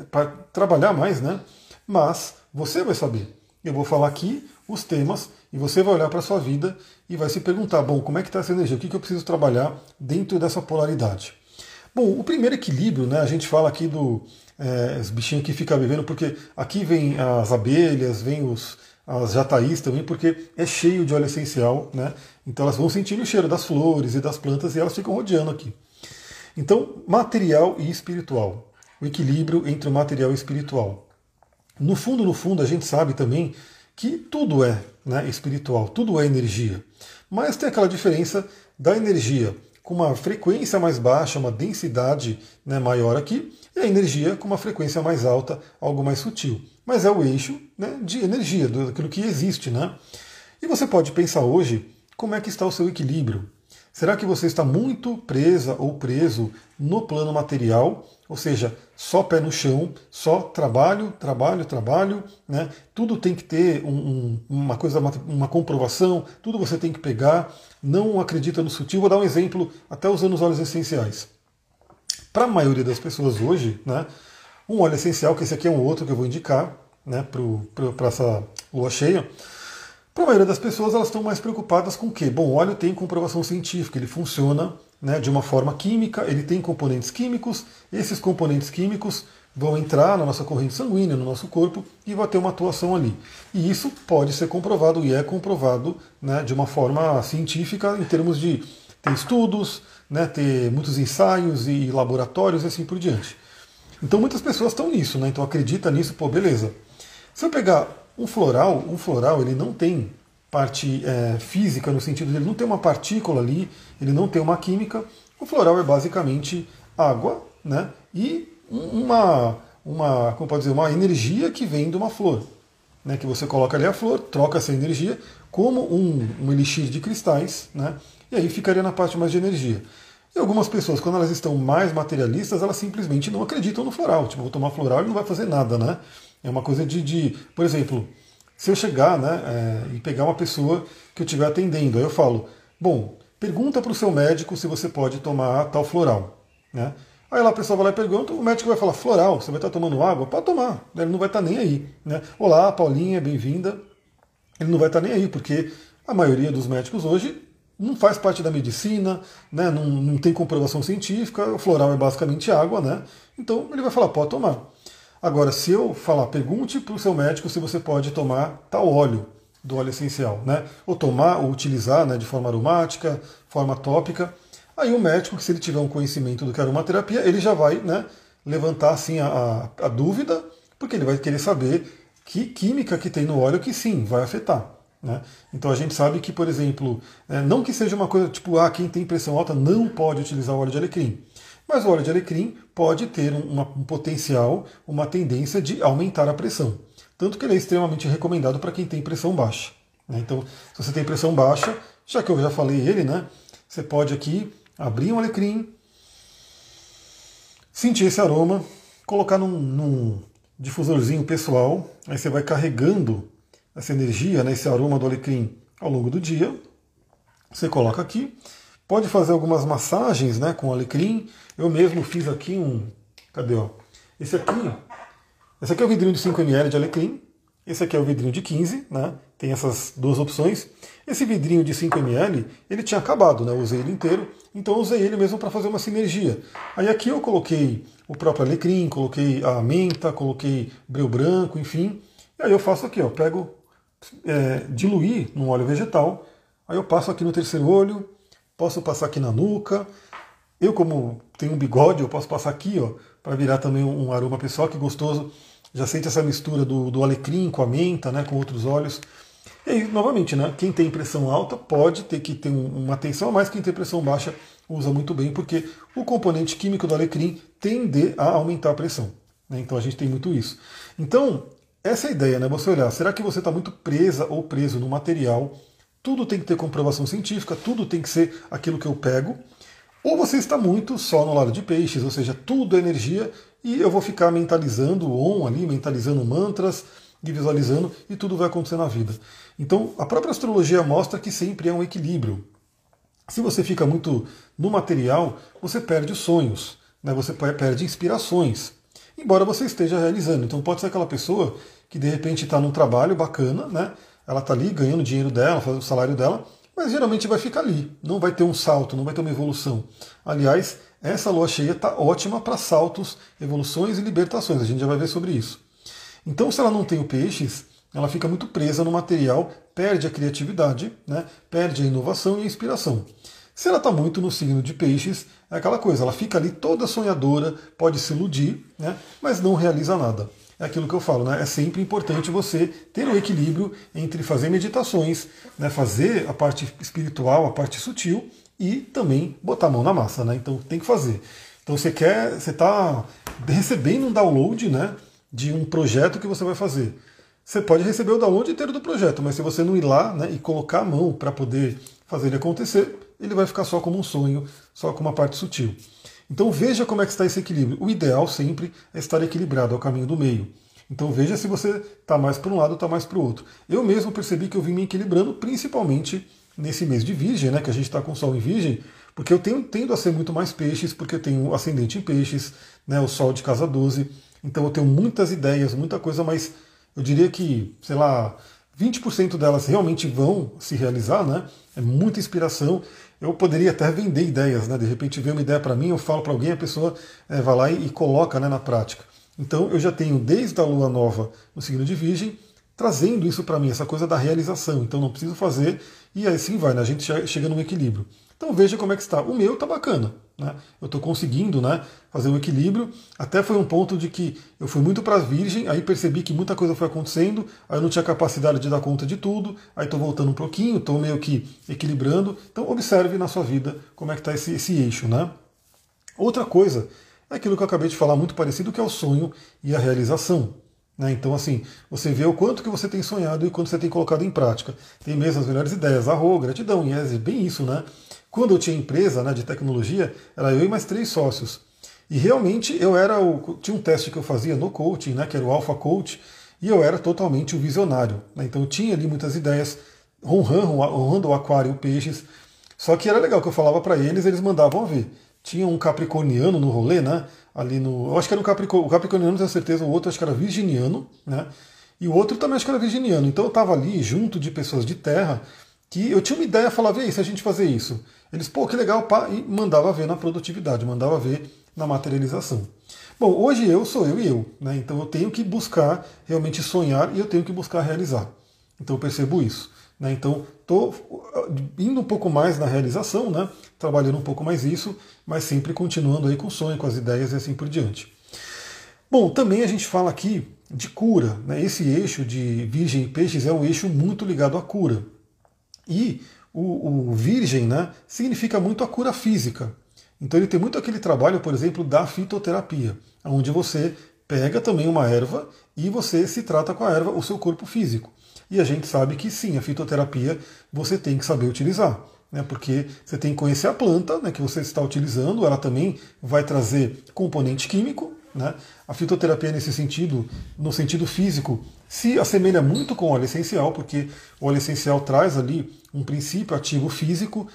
S1: trabalhar mais, né? Mas você vai saber. Eu vou falar aqui os temas e você vai olhar para a sua vida e vai se perguntar, bom, como é que está essa energia? O que, que eu preciso trabalhar dentro dessa polaridade? Bom, o primeiro equilíbrio, né? A gente fala aqui do é, os bichinhos que ficam vivendo, porque aqui vem as abelhas, vem os, as jataís também, porque é cheio de óleo essencial, né? Então elas vão sentir o cheiro das flores e das plantas e elas ficam rodeando aqui. Então, material e espiritual. O equilíbrio entre o material e o espiritual. No fundo, no fundo, a gente sabe também que tudo é né, espiritual, tudo é energia. Mas tem aquela diferença da energia com uma frequência mais baixa, uma densidade né, maior aqui, e a energia com uma frequência mais alta, algo mais sutil. Mas é o eixo né, de energia, daquilo que existe. Né? E você pode pensar hoje como é que está o seu equilíbrio. Será que você está muito presa ou preso no plano material, ou seja, só pé no chão, só trabalho, trabalho, trabalho, né? Tudo tem que ter um, um, uma coisa, uma, uma, comprovação, tudo você tem que pegar, não acredita no sutil. Vou dar um exemplo, até usando os óleos essenciais. Para a maioria das pessoas hoje, né, um óleo essencial, que esse aqui é um outro que eu vou indicar né, para essa lua cheia, para a maioria das pessoas, elas estão mais preocupadas com o quê? Bom, o óleo tem comprovação científica, ele funciona né, de uma forma química, ele tem componentes químicos, esses componentes químicos vão entrar na nossa corrente sanguínea, no nosso corpo, e vai ter uma atuação ali. E isso pode ser comprovado e é comprovado né, de uma forma científica em termos de ter estudos, né, ter muitos ensaios e laboratórios e assim por diante. Então muitas pessoas estão nisso, né? Então acredita nisso, pô, beleza. Se eu pegar um floral, um floral ele não tem parte é, física no sentido de ele não tem uma partícula ali, ele não tem uma química. O floral é basicamente água, né? E uma, uma, como pode dizer, uma energia que vem de uma flor, né? Que você coloca ali a flor, troca essa energia como um, um elixir de cristais, né? E aí ficaria na parte mais de energia. E algumas pessoas, quando elas estão mais materialistas, elas simplesmente não acreditam no floral. Tipo, vou tomar floral e não vai fazer nada, né? É uma coisa de, de por exemplo, se eu chegar né, é, e pegar uma pessoa que eu estiver atendendo, aí eu falo, bom, pergunta para o seu médico se você pode tomar tal floral. Né? Aí lá a pessoa vai lá e pergunta, o médico vai falar, floral, você vai estar tomando água? Pode tomar, ele não vai estar nem aí. Né? Olá, Paulinha, bem-vinda. Ele não vai estar nem aí, porque a maioria dos médicos hoje não faz parte da medicina, né? não, não tem comprovação científica, o floral é basicamente água, né? Então ele vai falar, pode tomar. Agora, se eu falar, pergunte para o seu médico se você pode tomar tal óleo do óleo essencial, né? Ou tomar, ou utilizar né, de forma aromática, forma tópica. Aí o médico, se ele tiver um conhecimento do que é aromaterapia, ele já vai né, levantar assim a, a, a dúvida, porque ele vai querer saber que química que tem no óleo que sim, vai afetar. Né? Então a gente sabe que, por exemplo, é, não que seja uma coisa tipo, ah, quem tem pressão alta não pode utilizar o óleo de alecrim. Mas o óleo de alecrim pode ter uma, um potencial, uma tendência de aumentar a pressão. Tanto que ele é extremamente recomendado para quem tem pressão baixa. Né? Então, se você tem pressão baixa, já que eu já falei ele, né? Você pode aqui abrir um alecrim, sentir esse aroma, colocar num, num difusorzinho pessoal, aí você vai carregando essa energia, né, esse aroma do alecrim ao longo do dia. Você coloca aqui, pode fazer algumas massagens né, com alecrim, eu mesmo fiz aqui um. Cadê? Ó? Esse aqui. Esse aqui é o vidrinho de 5ml de alecrim. Esse aqui é o vidrinho de 15, né? Tem essas duas opções. Esse vidrinho de 5ml, ele tinha acabado, né? Eu usei ele inteiro. Então eu usei ele mesmo para fazer uma sinergia. Aí aqui eu coloquei o próprio alecrim, coloquei a menta, coloquei breu branco, enfim. E aí eu faço aqui, ó. Pego, é, diluir num óleo vegetal. Aí eu passo aqui no terceiro olho, posso passar aqui na nuca, eu, como tenho um bigode, eu posso passar aqui, ó, para virar também um aroma pessoal, que gostoso. Já sente essa mistura do, do alecrim com a menta, né, com outros óleos. E aí, novamente, né, quem tem pressão alta pode ter que ter uma atenção, mas quem tem pressão baixa usa muito bem, porque o componente químico do alecrim tende a aumentar a pressão. Né, então a gente tem muito isso. Então, essa é a ideia, né? Você olhar, será que você está muito presa ou preso no material? Tudo tem que ter comprovação científica, tudo tem que ser aquilo que eu pego. Ou você está muito só no lado de peixes, ou seja, tudo é energia e eu vou ficar mentalizando on ali, mentalizando mantras e visualizando e tudo vai acontecer na vida. Então, a própria astrologia mostra que sempre é um equilíbrio. Se você fica muito no material, você perde os sonhos, né? você perde inspirações, embora você esteja realizando. Então, pode ser aquela pessoa que de repente está num trabalho bacana, né? ela está ali ganhando dinheiro dela, fazendo o salário dela, mas geralmente vai ficar ali, não vai ter um salto, não vai ter uma evolução. Aliás, essa lua cheia está ótima para saltos, evoluções e libertações, a gente já vai ver sobre isso. Então, se ela não tem o peixes, ela fica muito presa no material, perde a criatividade, né? perde a inovação e a inspiração. Se ela está muito no signo de peixes, é aquela coisa, ela fica ali toda sonhadora, pode se iludir, né? mas não realiza nada. É aquilo que eu falo, né? É sempre importante você ter o um equilíbrio entre fazer meditações, né? fazer a parte espiritual, a parte sutil e também botar a mão na massa, né? Então tem que fazer. Então você quer, você está recebendo um download, né? De um projeto que você vai fazer. Você pode receber o download inteiro do projeto, mas se você não ir lá né, e colocar a mão para poder fazer ele acontecer, ele vai ficar só como um sonho, só com uma parte sutil. Então veja como é que está esse equilíbrio. O ideal sempre é estar equilibrado, ao caminho do meio. Então veja se você está mais para um lado ou está mais para o outro. Eu mesmo percebi que eu vim me equilibrando, principalmente nesse mês de Virgem, né, que a gente está com o Sol em Virgem, porque eu tenho, tendo a ser muito mais peixes, porque eu tenho ascendente em peixes, né, o Sol de casa 12, então eu tenho muitas ideias, muita coisa, mas eu diria que, sei lá, 20% delas realmente vão se realizar, né? É muita inspiração. Eu poderia até vender ideias, né? De repente vem uma ideia para mim, eu falo para alguém, a pessoa é, vai lá e, e coloca né, na prática. Então eu já tenho desde a lua nova no signo de Virgem, trazendo isso para mim, essa coisa da realização. Então não preciso fazer e assim vai, né? A gente chega num equilíbrio. Então veja como é que está. O meu está bacana. Né? Eu estou conseguindo né, fazer um equilíbrio. Até foi um ponto de que eu fui muito para a virgem, aí percebi que muita coisa foi acontecendo, aí eu não tinha capacidade de dar conta de tudo, aí estou voltando um pouquinho, estou meio que equilibrando. Então observe na sua vida como é que está esse, esse eixo. Né? Outra coisa é aquilo que eu acabei de falar, muito parecido, que é o sonho e a realização. Né? Então, assim, você vê o quanto que você tem sonhado e o quanto você tem colocado em prática. Tem mesmo as melhores ideias, arro, gratidão, e é bem isso, né? Quando eu tinha empresa né, de tecnologia, era eu e mais três sócios. E realmente eu era o. Tinha um teste que eu fazia no coaching, né, que era o Alpha Coach, e eu era totalmente o visionário. Né? Então eu tinha ali muitas ideias, honrando, o aquário, peixes. Só que era legal que eu falava para eles, eles mandavam ver. Tinha um capricorniano no rolê, né? Ali no. Eu acho que era um capricorniano, o capricorniano, tenho certeza, o outro acho que era virginiano, né? E o outro também acho que era virginiano. Então eu estava ali junto de pessoas de terra que eu tinha uma ideia, falava, e aí, se a gente fazer isso? Eles, pô, que legal, pá, e mandava ver na produtividade, mandava ver na materialização. Bom, hoje eu sou eu e eu, né? Então eu tenho que buscar realmente sonhar e eu tenho que buscar realizar. Então eu percebo isso. Né? Então estou uh, indo um pouco mais na realização, né? trabalhando um pouco mais isso, mas sempre continuando aí com o sonho, com as ideias e assim por diante. Bom, também a gente fala aqui de cura. Né? Esse eixo de Virgem e Peixes é um eixo muito ligado à cura. E o, o virgem né, significa muito a cura física. Então ele tem muito aquele trabalho, por exemplo, da fitoterapia, onde você pega também uma erva e você se trata com a erva o seu corpo físico. E a gente sabe que sim, a fitoterapia você tem que saber utilizar. Né, porque você tem que conhecer a planta né, que você está utilizando, ela também vai trazer componente químico, né? A fitoterapia, nesse sentido, no sentido físico, se assemelha muito com o óleo essencial, porque o óleo essencial traz ali um princípio ativo físico.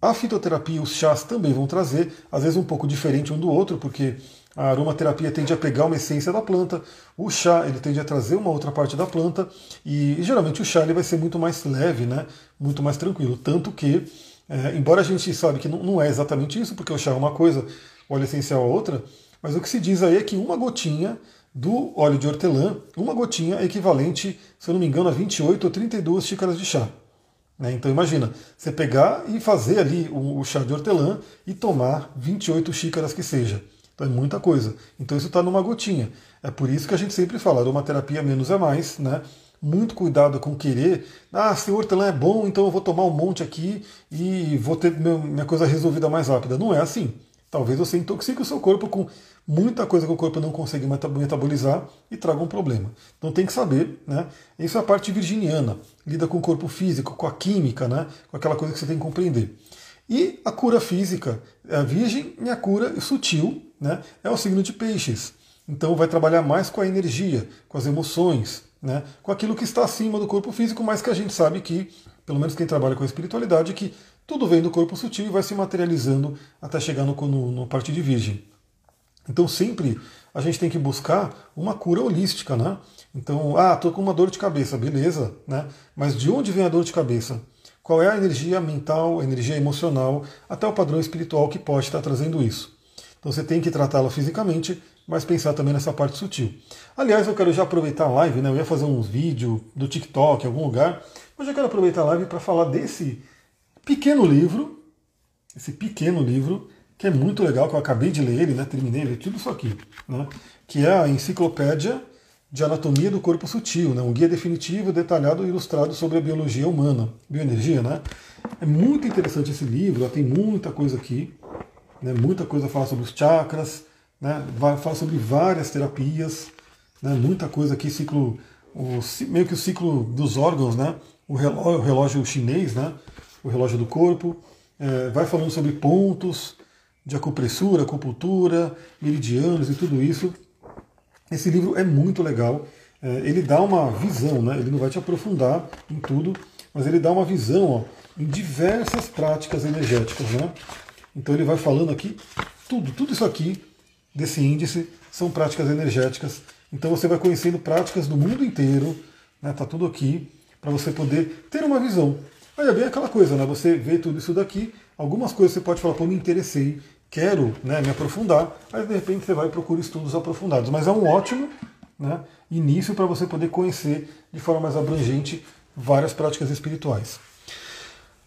S1: A fitoterapia e os chás também vão trazer, às vezes um pouco diferente um do outro, porque a aromaterapia tende a pegar uma essência da planta, o chá ele tende a trazer uma outra parte da planta, e geralmente o chá ele vai ser muito mais leve, né? muito mais tranquilo. Tanto que, é, embora a gente sabe que não, não é exatamente isso, porque o chá é uma coisa, o óleo essencial é outra, mas o que se diz aí é que uma gotinha do óleo de hortelã, uma gotinha equivalente, se eu não me engano, a 28 ou 32 xícaras de chá. Né? Então imagina, você pegar e fazer ali o, chá de hortelã e tomar 28 xícaras que seja. Então é muita coisa. Então isso está numa gotinha. É por isso que a gente sempre fala, aromaterapia menos é mais, né? Muito cuidado com querer, ah, se o hortelã é bom, então eu vou tomar um monte aqui e vou ter minha coisa resolvida mais rápida. Não é assim. Talvez você intoxique o seu corpo com muita coisa que o corpo não consegue metabolizar e traga um problema. Então tem que saber, né? Isso é a parte virginiana, lida com o corpo físico, com a química, né? Com aquela coisa que você tem que compreender. E a cura física, é a virgem e a cura sutil, né? É o signo de peixes. Então vai trabalhar mais com a energia, com as emoções, né? Com aquilo que está acima do corpo físico, mas que a gente sabe que, pelo menos quem trabalha com a espiritualidade, que tudo vem do corpo sutil e vai se materializando até chegar no, no, no parte de virgem. Então sempre a gente tem que buscar uma cura holística, né? Então, ah, tô com uma dor de cabeça, beleza, né? Mas de onde vem a dor de cabeça? Qual é a energia mental, a energia emocional, até o padrão espiritual que pode estar trazendo isso? Então você tem que tratá-la fisicamente, mas pensar também nessa parte sutil. Aliás, eu quero já aproveitar a live, né? Eu ia fazer uns vídeos do TikTok em algum lugar, mas eu quero aproveitar a live para falar desse pequeno livro, esse pequeno livro, que é muito legal, que eu acabei de ler ele, né? Terminei ele, tudo isso aqui, né? Que é a Enciclopédia de Anatomia do Corpo Sutil, né? um guia definitivo, detalhado e ilustrado sobre a biologia humana, bioenergia, né? É muito interessante esse livro, tem muita coisa aqui, né? muita coisa fala sobre os chakras, né? Fala sobre várias terapias, né? muita coisa aqui, ciclo, o, meio que o ciclo dos órgãos, né? o, relógio, o relógio chinês, né? o relógio do corpo, é, vai falando sobre pontos de acupressura, acupuntura, meridianos e tudo isso. Esse livro é muito legal. É, ele dá uma visão, né? ele não vai te aprofundar em tudo, mas ele dá uma visão ó, em diversas práticas energéticas. Né? Então ele vai falando aqui, tudo, tudo isso aqui desse índice são práticas energéticas. Então você vai conhecendo práticas do mundo inteiro, né? Tá tudo aqui para você poder ter uma visão. Aí é bem aquela coisa, né? Você vê tudo isso daqui, algumas coisas você pode falar, pô, me interessei, quero né, me aprofundar, aí de repente você vai e procura estudos aprofundados. Mas é um ótimo né, início para você poder conhecer de forma mais abrangente várias práticas espirituais.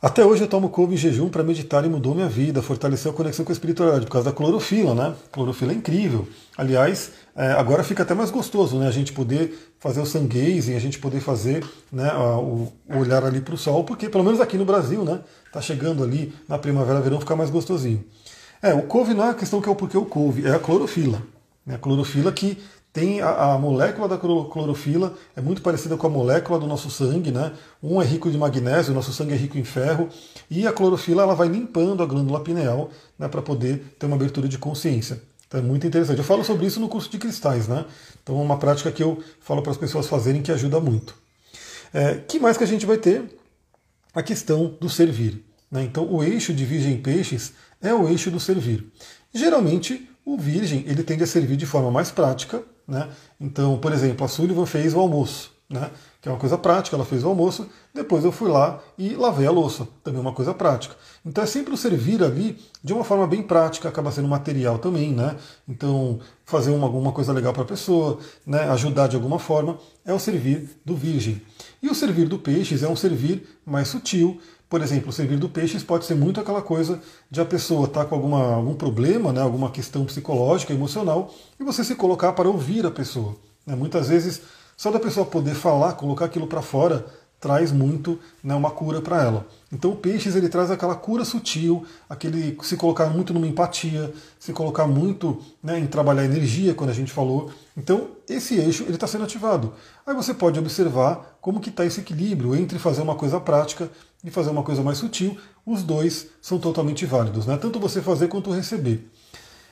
S1: Até hoje eu tomo couve em jejum para meditar e mudou minha vida, fortaleceu a conexão com a espiritualidade, por causa da clorofila, né? Clorofila é incrível. Aliás, é, agora fica até mais gostoso, né? A gente poder fazer o sun gazing, a gente poder fazer né, o, olhar ali para o sol, porque pelo menos aqui no Brasil, né? Tá chegando ali na primavera, verão, ficar mais gostosinho. É, o couve não é a questão que é o porquê o couve, é a clorofila. Né? A clorofila que tem a, a, molécula da clorofila, é muito parecida com a molécula do nosso sangue, né? Um é rico de magnésio, o nosso sangue é rico em ferro, e a clorofila ela vai limpando a glândula pineal né, para poder ter uma abertura de consciência. Então é muito interessante. Eu falo sobre isso no curso de cristais, né? Então é uma prática que eu falo para as pessoas fazerem que ajuda muito. É, que mais que a gente vai ter? A questão do servir. Né? Então o eixo de Virgem Peixes é o eixo do servir. Geralmente, o virgem ele tende a servir de forma mais prática. Né? Então, por exemplo, a Sullivan fez o almoço, né? Que é uma coisa prática, ela fez o almoço, depois eu fui lá e lavei a louça, também uma coisa prática. Então é sempre o servir ali de uma forma bem prática, acaba sendo material também, né? Então, fazer uma, alguma coisa legal para a pessoa, né? ajudar de alguma forma, é o servir do virgem. E o servir do peixes é um servir mais sutil, por exemplo, o servir do peixes pode ser muito aquela coisa de a pessoa estar tá com alguma, algum problema, né, alguma questão psicológica, emocional, e você se colocar para ouvir a pessoa. Né? Muitas vezes, só da pessoa poder falar, colocar aquilo para fora, traz muito né, uma cura para ela. Então o peixes ele traz aquela cura sutil, aquele se colocar muito numa empatia, se colocar muito né, em trabalhar energia, quando a gente falou. Então esse eixo ele está sendo ativado. Aí você pode observar como que está esse equilíbrio entre fazer uma coisa prática e fazer uma coisa mais sutil. Os dois são totalmente válidos, né? tanto você fazer quanto receber.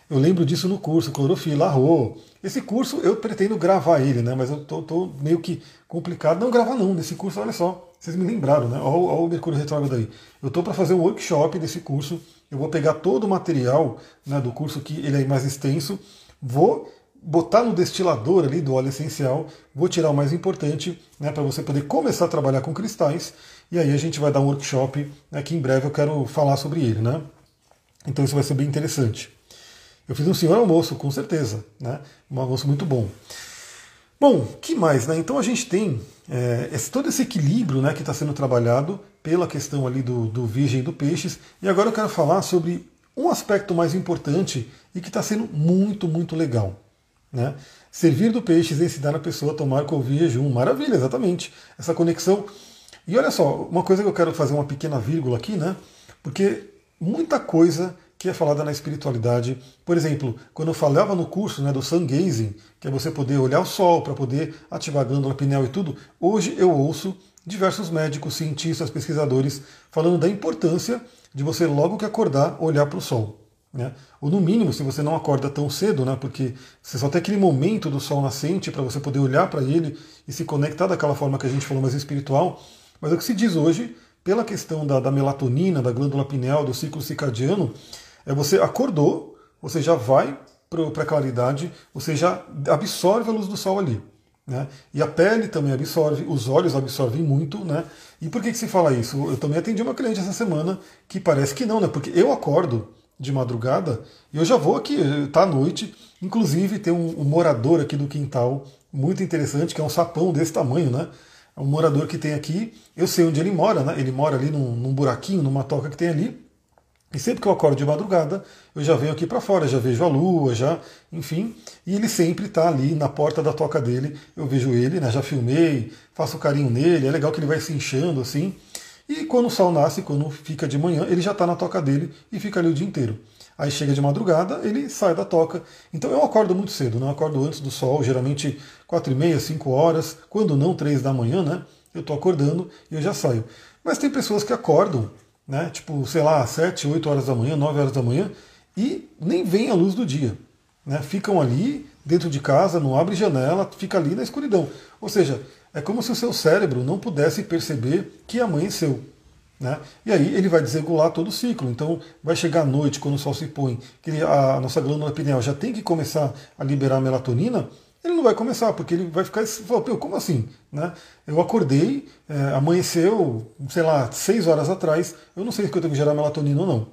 S1: Eu lembro disso no curso Clorofila Arro. Esse curso eu pretendo gravar ele, né? Mas eu tô, tô, meio que complicado. Não gravar não, nesse curso, olha só. Vocês me lembraram, né? Olha, olha o Mercúrio Retrógrado aí. Eu estou para fazer um workshop desse curso. Eu vou pegar todo o material né, do curso que ele é mais extenso. Vou botar no destilador ali do óleo essencial, vou tirar o mais importante, né, para você poder começar a trabalhar com cristais, e aí a gente vai dar um workshop, né, que em breve eu quero falar sobre ele, né? Então isso vai ser bem interessante. Eu fiz um senhor almoço, com certeza, né? Um almoço muito bom. Bom, que mais, né? Então a gente tem é, esse, todo esse equilíbrio né, que está sendo trabalhado pela questão ali do, do virgem do peixes. E agora eu quero falar sobre um aspecto mais importante e que está sendo muito, muito legal. Né? Servir do peixes e ensinar a pessoa a tomar couve e jejum. Maravilha, exatamente. Essa conexão. E olha só, uma coisa que eu quero fazer uma pequena vírgula aqui, né? Porque muita coisa que é falada na espiritualidade. Por exemplo, quando eu falava no curso né, do sun gazing, que é você poder olhar o sol para poder ativar a glândula pineal e tudo, hoje eu ouço diversos médicos, cientistas, pesquisadores falando da importância de você logo que acordar olhar para o sol. Né? Ou no mínimo, se você não acorda tão cedo, né? porque você só tem aquele momento do sol nascente para você poder olhar para ele e se conectar daquela forma que a gente falou mais espiritual. Mas o que se diz hoje, pela questão da, da melatonina, da glândula pineal, do ciclo circadiano, é você acordou, você já vai para a claridade, você já absorve a luz do sol ali. Né? E a pele também absorve, os olhos absorvem muito, né? E por que, que se fala isso? Eu também atendi uma cliente essa semana que parece que não, né? Porque eu acordo, de madrugada, e eu já vou aqui, tá à noite, inclusive tem um, um, morador aqui do quintal muito interessante, que é um sapão desse tamanho, né? É um morador que tem aqui, eu sei onde ele mora, né? Ele mora ali num, num buraquinho, numa toca que tem ali, e sempre que eu acordo de madrugada, eu já venho aqui para fora, já vejo a lua, já, enfim, e ele sempre está ali na porta da toca dele. Eu vejo ele, né, já filmei, faço carinho nele, é legal que ele vai se inchando assim. E quando o sol nasce, quando fica de manhã, ele já está na toca dele e fica ali o dia inteiro. Aí chega de madrugada, ele sai da toca. Então eu acordo muito cedo, não né? acordo antes do sol, geralmente 4 e meia, 5 horas, quando não 3 da manhã, né? Eu estou acordando e eu já saio. Mas tem pessoas que acordam né? Tipo, sei lá, 7, 8 horas da manhã, 9 horas da manhã, e nem vem a luz do dia. Né? Ficam ali dentro de casa, não abre janela, fica ali na escuridão. Ou seja, é como se o seu cérebro não pudesse perceber que amanheceu. Né? E aí ele vai desregular todo o ciclo. Então vai chegar à noite, quando o sol se põe, que a nossa glândula pineal já tem que começar a liberar melatonina, ele não vai começar, porque ele vai ficar. Como assim? Né? Eu acordei, é, amanheceu, sei lá, seis horas atrás, eu não sei se eu tenho que gerar melatonina ou não.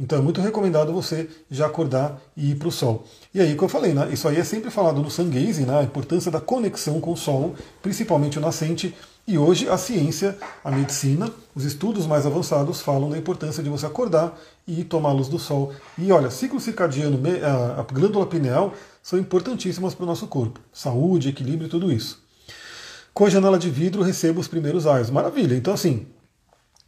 S1: Então é muito recomendado você já acordar e ir para o sol. E aí, como eu falei, né, isso aí é sempre falado no Sungaze, né, a importância da conexão com o sol, principalmente o nascente. E hoje a ciência, a medicina, os estudos mais avançados falam da importância de você acordar e tomar a luz do sol. E olha, ciclo circadiano, a glândula pineal são importantíssimas para o nosso corpo. Saúde, equilíbrio, tudo isso. Com a janela de vidro recebo os primeiros raios. Maravilha. Então, assim,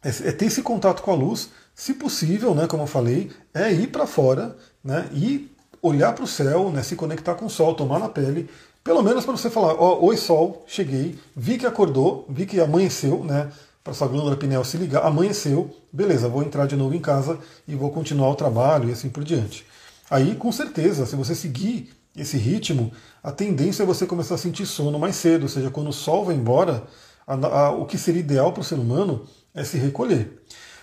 S1: é, é ter esse contato com a luz, se possível, né, como eu falei, é ir para fora né, e olhar para o céu, né, se conectar com o sol, tomar na pele, pelo menos para você falar, ó, oi sol, cheguei, vi que acordou, vi que amanheceu, né, para sua glândula pineal se ligar, amanheceu, beleza, vou entrar de novo em casa e vou continuar o trabalho e assim por diante. Aí, com certeza, se você seguir esse ritmo, a tendência é você começar a sentir sono mais cedo, ou seja, quando o sol vai embora, a, a, o que seria ideal para o ser humano é se recolher.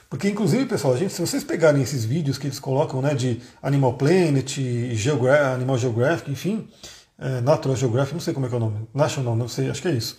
S1: Porque, inclusive, pessoal, gente, se vocês pegarem esses vídeos que eles colocam né, de Animal Planet, Geogra Animal Geographic, enfim, é, Natural Geographic, não sei como é que é o nome, National, não sei, acho que é isso.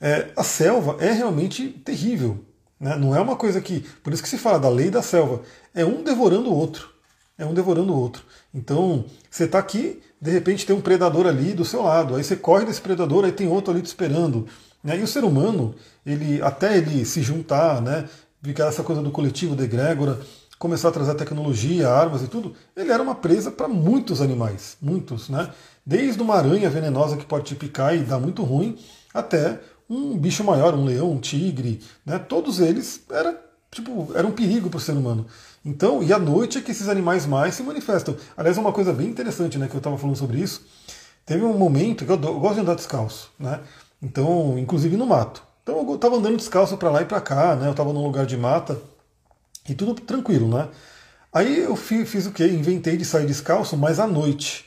S1: É, a selva é realmente terrível. Né? Não é uma coisa que. Por isso que se fala da lei da selva. É um devorando o outro. É um devorando o outro. Então, você está aqui, de repente tem um predador ali do seu lado. Aí você corre desse predador, aí tem outro ali te esperando. Né? E o ser humano, ele até ele se juntar, né? ficar essa coisa do coletivo de egrégora, começar a trazer tecnologia, armas e tudo, ele era uma presa para muitos animais, muitos, né? Desde uma aranha venenosa que pode te picar e dar muito ruim, até um bicho maior, um leão, um tigre, né? Todos eles era tipo era um perigo para o ser humano. Então, e à noite é que esses animais mais se manifestam. Aliás, uma coisa bem interessante, né, que eu estava falando sobre isso. Teve um momento que eu, eu gosto de andar descalço, né? Então, inclusive no mato. Então eu estava andando descalço para lá e para cá, né? Eu estava num lugar de mata e tudo tranquilo, né? Aí eu fiz, fiz o quê? Inventei de sair descalço, mas à noite.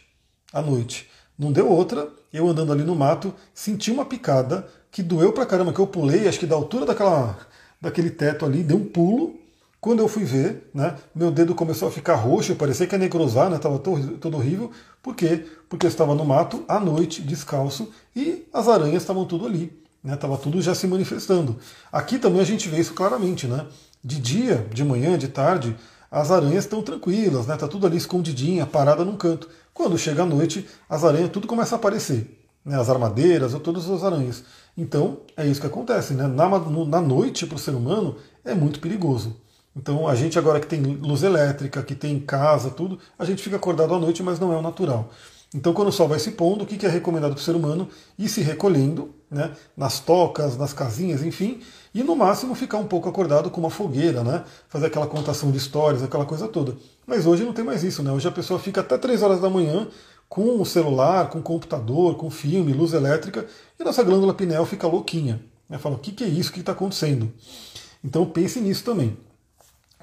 S1: À noite. Não deu outra. Eu andando ali no mato, senti uma picada que doeu pra caramba, que eu pulei, acho que da altura daquela, daquele teto ali, deu um pulo. Quando eu fui ver, né, meu dedo começou a ficar roxo, parecia que ia necrosar, né, tava todo, horrível. Por quê? Porque eu estava no mato, à noite, descalço, e as aranhas estavam tudo ali. Né, tudo já se manifestando. Aqui também a gente vê isso claramente. Né? De dia, de manhã, de tarde, as aranhas estão tranquilas, né? Tá tudo ali escondidinha, parada num canto. Quando chega a noite, as aranhas tudo começa a aparecer. Né? As armadeiras, ou todas as aranhas. Então, é isso que acontece. Né? Na, na noite, para o ser humano, é muito perigoso. Então, a gente agora que tem luz elétrica, que tem casa, tudo, a gente fica acordado à noite, mas não é o natural. Então, quando o sol vai se pondo, o que é recomendado para o ser humano? Ir se recolhendo, né, nas tocas, nas casinhas, enfim, e no máximo ficar um pouco acordado com uma fogueira, né, fazer aquela contação de histórias, aquela coisa toda. Mas hoje não tem mais isso, né? Hoje a pessoa fica até 3 horas da manhã com o celular, com o computador, com filme, luz elétrica, e nossa glândula pineal fica louquinha. Né? Fala, o que, que é isso que está acontecendo? Então pense nisso também.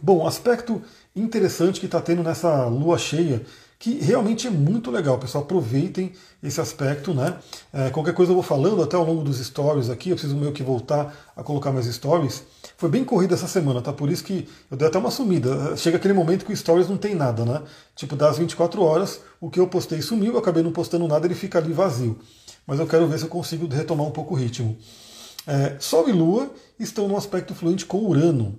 S1: Bom, aspecto interessante que está tendo nessa lua cheia que realmente é muito legal, pessoal. Aproveitem esse aspecto, né? É, qualquer coisa eu vou falando até ao longo dos stories aqui, eu preciso meio que voltar a colocar mais stories. Foi bem corrida essa semana, tá? Por isso que eu dei até uma sumida. Chega aquele momento que o stories não tem nada, né? Tipo, das 24 horas, o que eu postei sumiu, eu acabei não postando nada, ele fica ali vazio. Mas eu quero ver se eu consigo retomar um pouco o ritmo. É, Sol e Lua estão num aspecto fluente com Urano.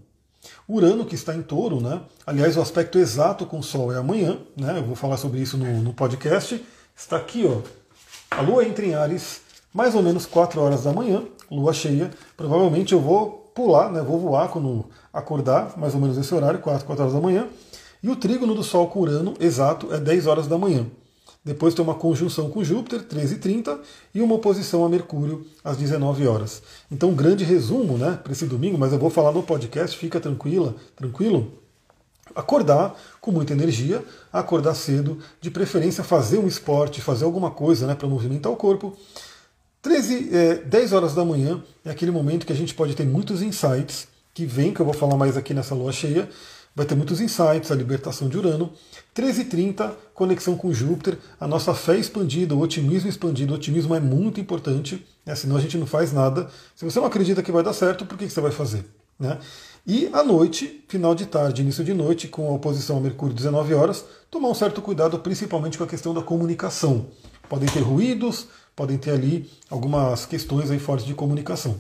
S1: Urano, que está em touro, né? aliás, o aspecto exato com o Sol é amanhã, né? eu vou falar sobre isso no, no podcast. Está aqui, ó, a Lua entra em Ares, mais ou menos 4 horas da manhã, Lua cheia. Provavelmente eu vou pular, né? vou voar quando acordar, mais ou menos esse horário, 4, 4 horas da manhã. E o trígono do Sol com Urano, exato, é 10 horas da manhã. Depois tem uma conjunção com Júpiter, 13h30, e uma oposição a Mercúrio, às 19 horas. Então, um grande resumo né, para esse domingo, mas eu vou falar no podcast, fica tranquila, tranquilo. Acordar com muita energia, acordar cedo, de preferência fazer um esporte, fazer alguma coisa né, para movimentar o corpo. 13, é, 10 horas da manhã é aquele momento que a gente pode ter muitos insights, que vem, que eu vou falar mais aqui nessa lua cheia, vai ter muitos insights, a libertação de Urano. 13h30, conexão com Júpiter, a nossa fé expandida, o otimismo expandido. O otimismo é muito importante, né? senão a gente não faz nada. Se você não acredita que vai dar certo, por que você vai fazer? Né? E à noite, final de tarde, início de noite, com a oposição a Mercúrio 19 horas, tomar um certo cuidado, principalmente com a questão da comunicação. Podem ter ruídos, podem ter ali algumas questões aí fortes de comunicação.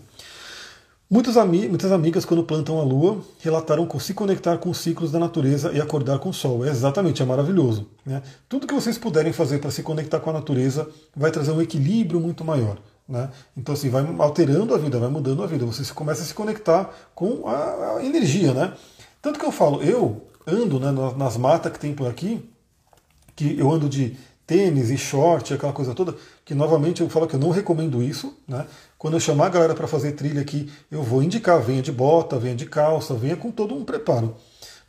S1: Muitas, ami muitas amigas, quando plantam a lua, relataram se conectar com os ciclos da natureza e acordar com o sol. É exatamente, é maravilhoso. Né? Tudo que vocês puderem fazer para se conectar com a natureza vai trazer um equilíbrio muito maior. Né? Então, assim, vai alterando a vida, vai mudando a vida. Você começa a se conectar com a, a energia. Né? Tanto que eu falo, eu ando né, nas matas que tem por aqui, que eu ando de tênis e short, aquela coisa toda, que novamente eu falo que eu não recomendo isso, né? Quando eu chamar a galera para fazer trilha aqui, eu vou indicar, venha de bota, venha de calça, venha com todo um preparo.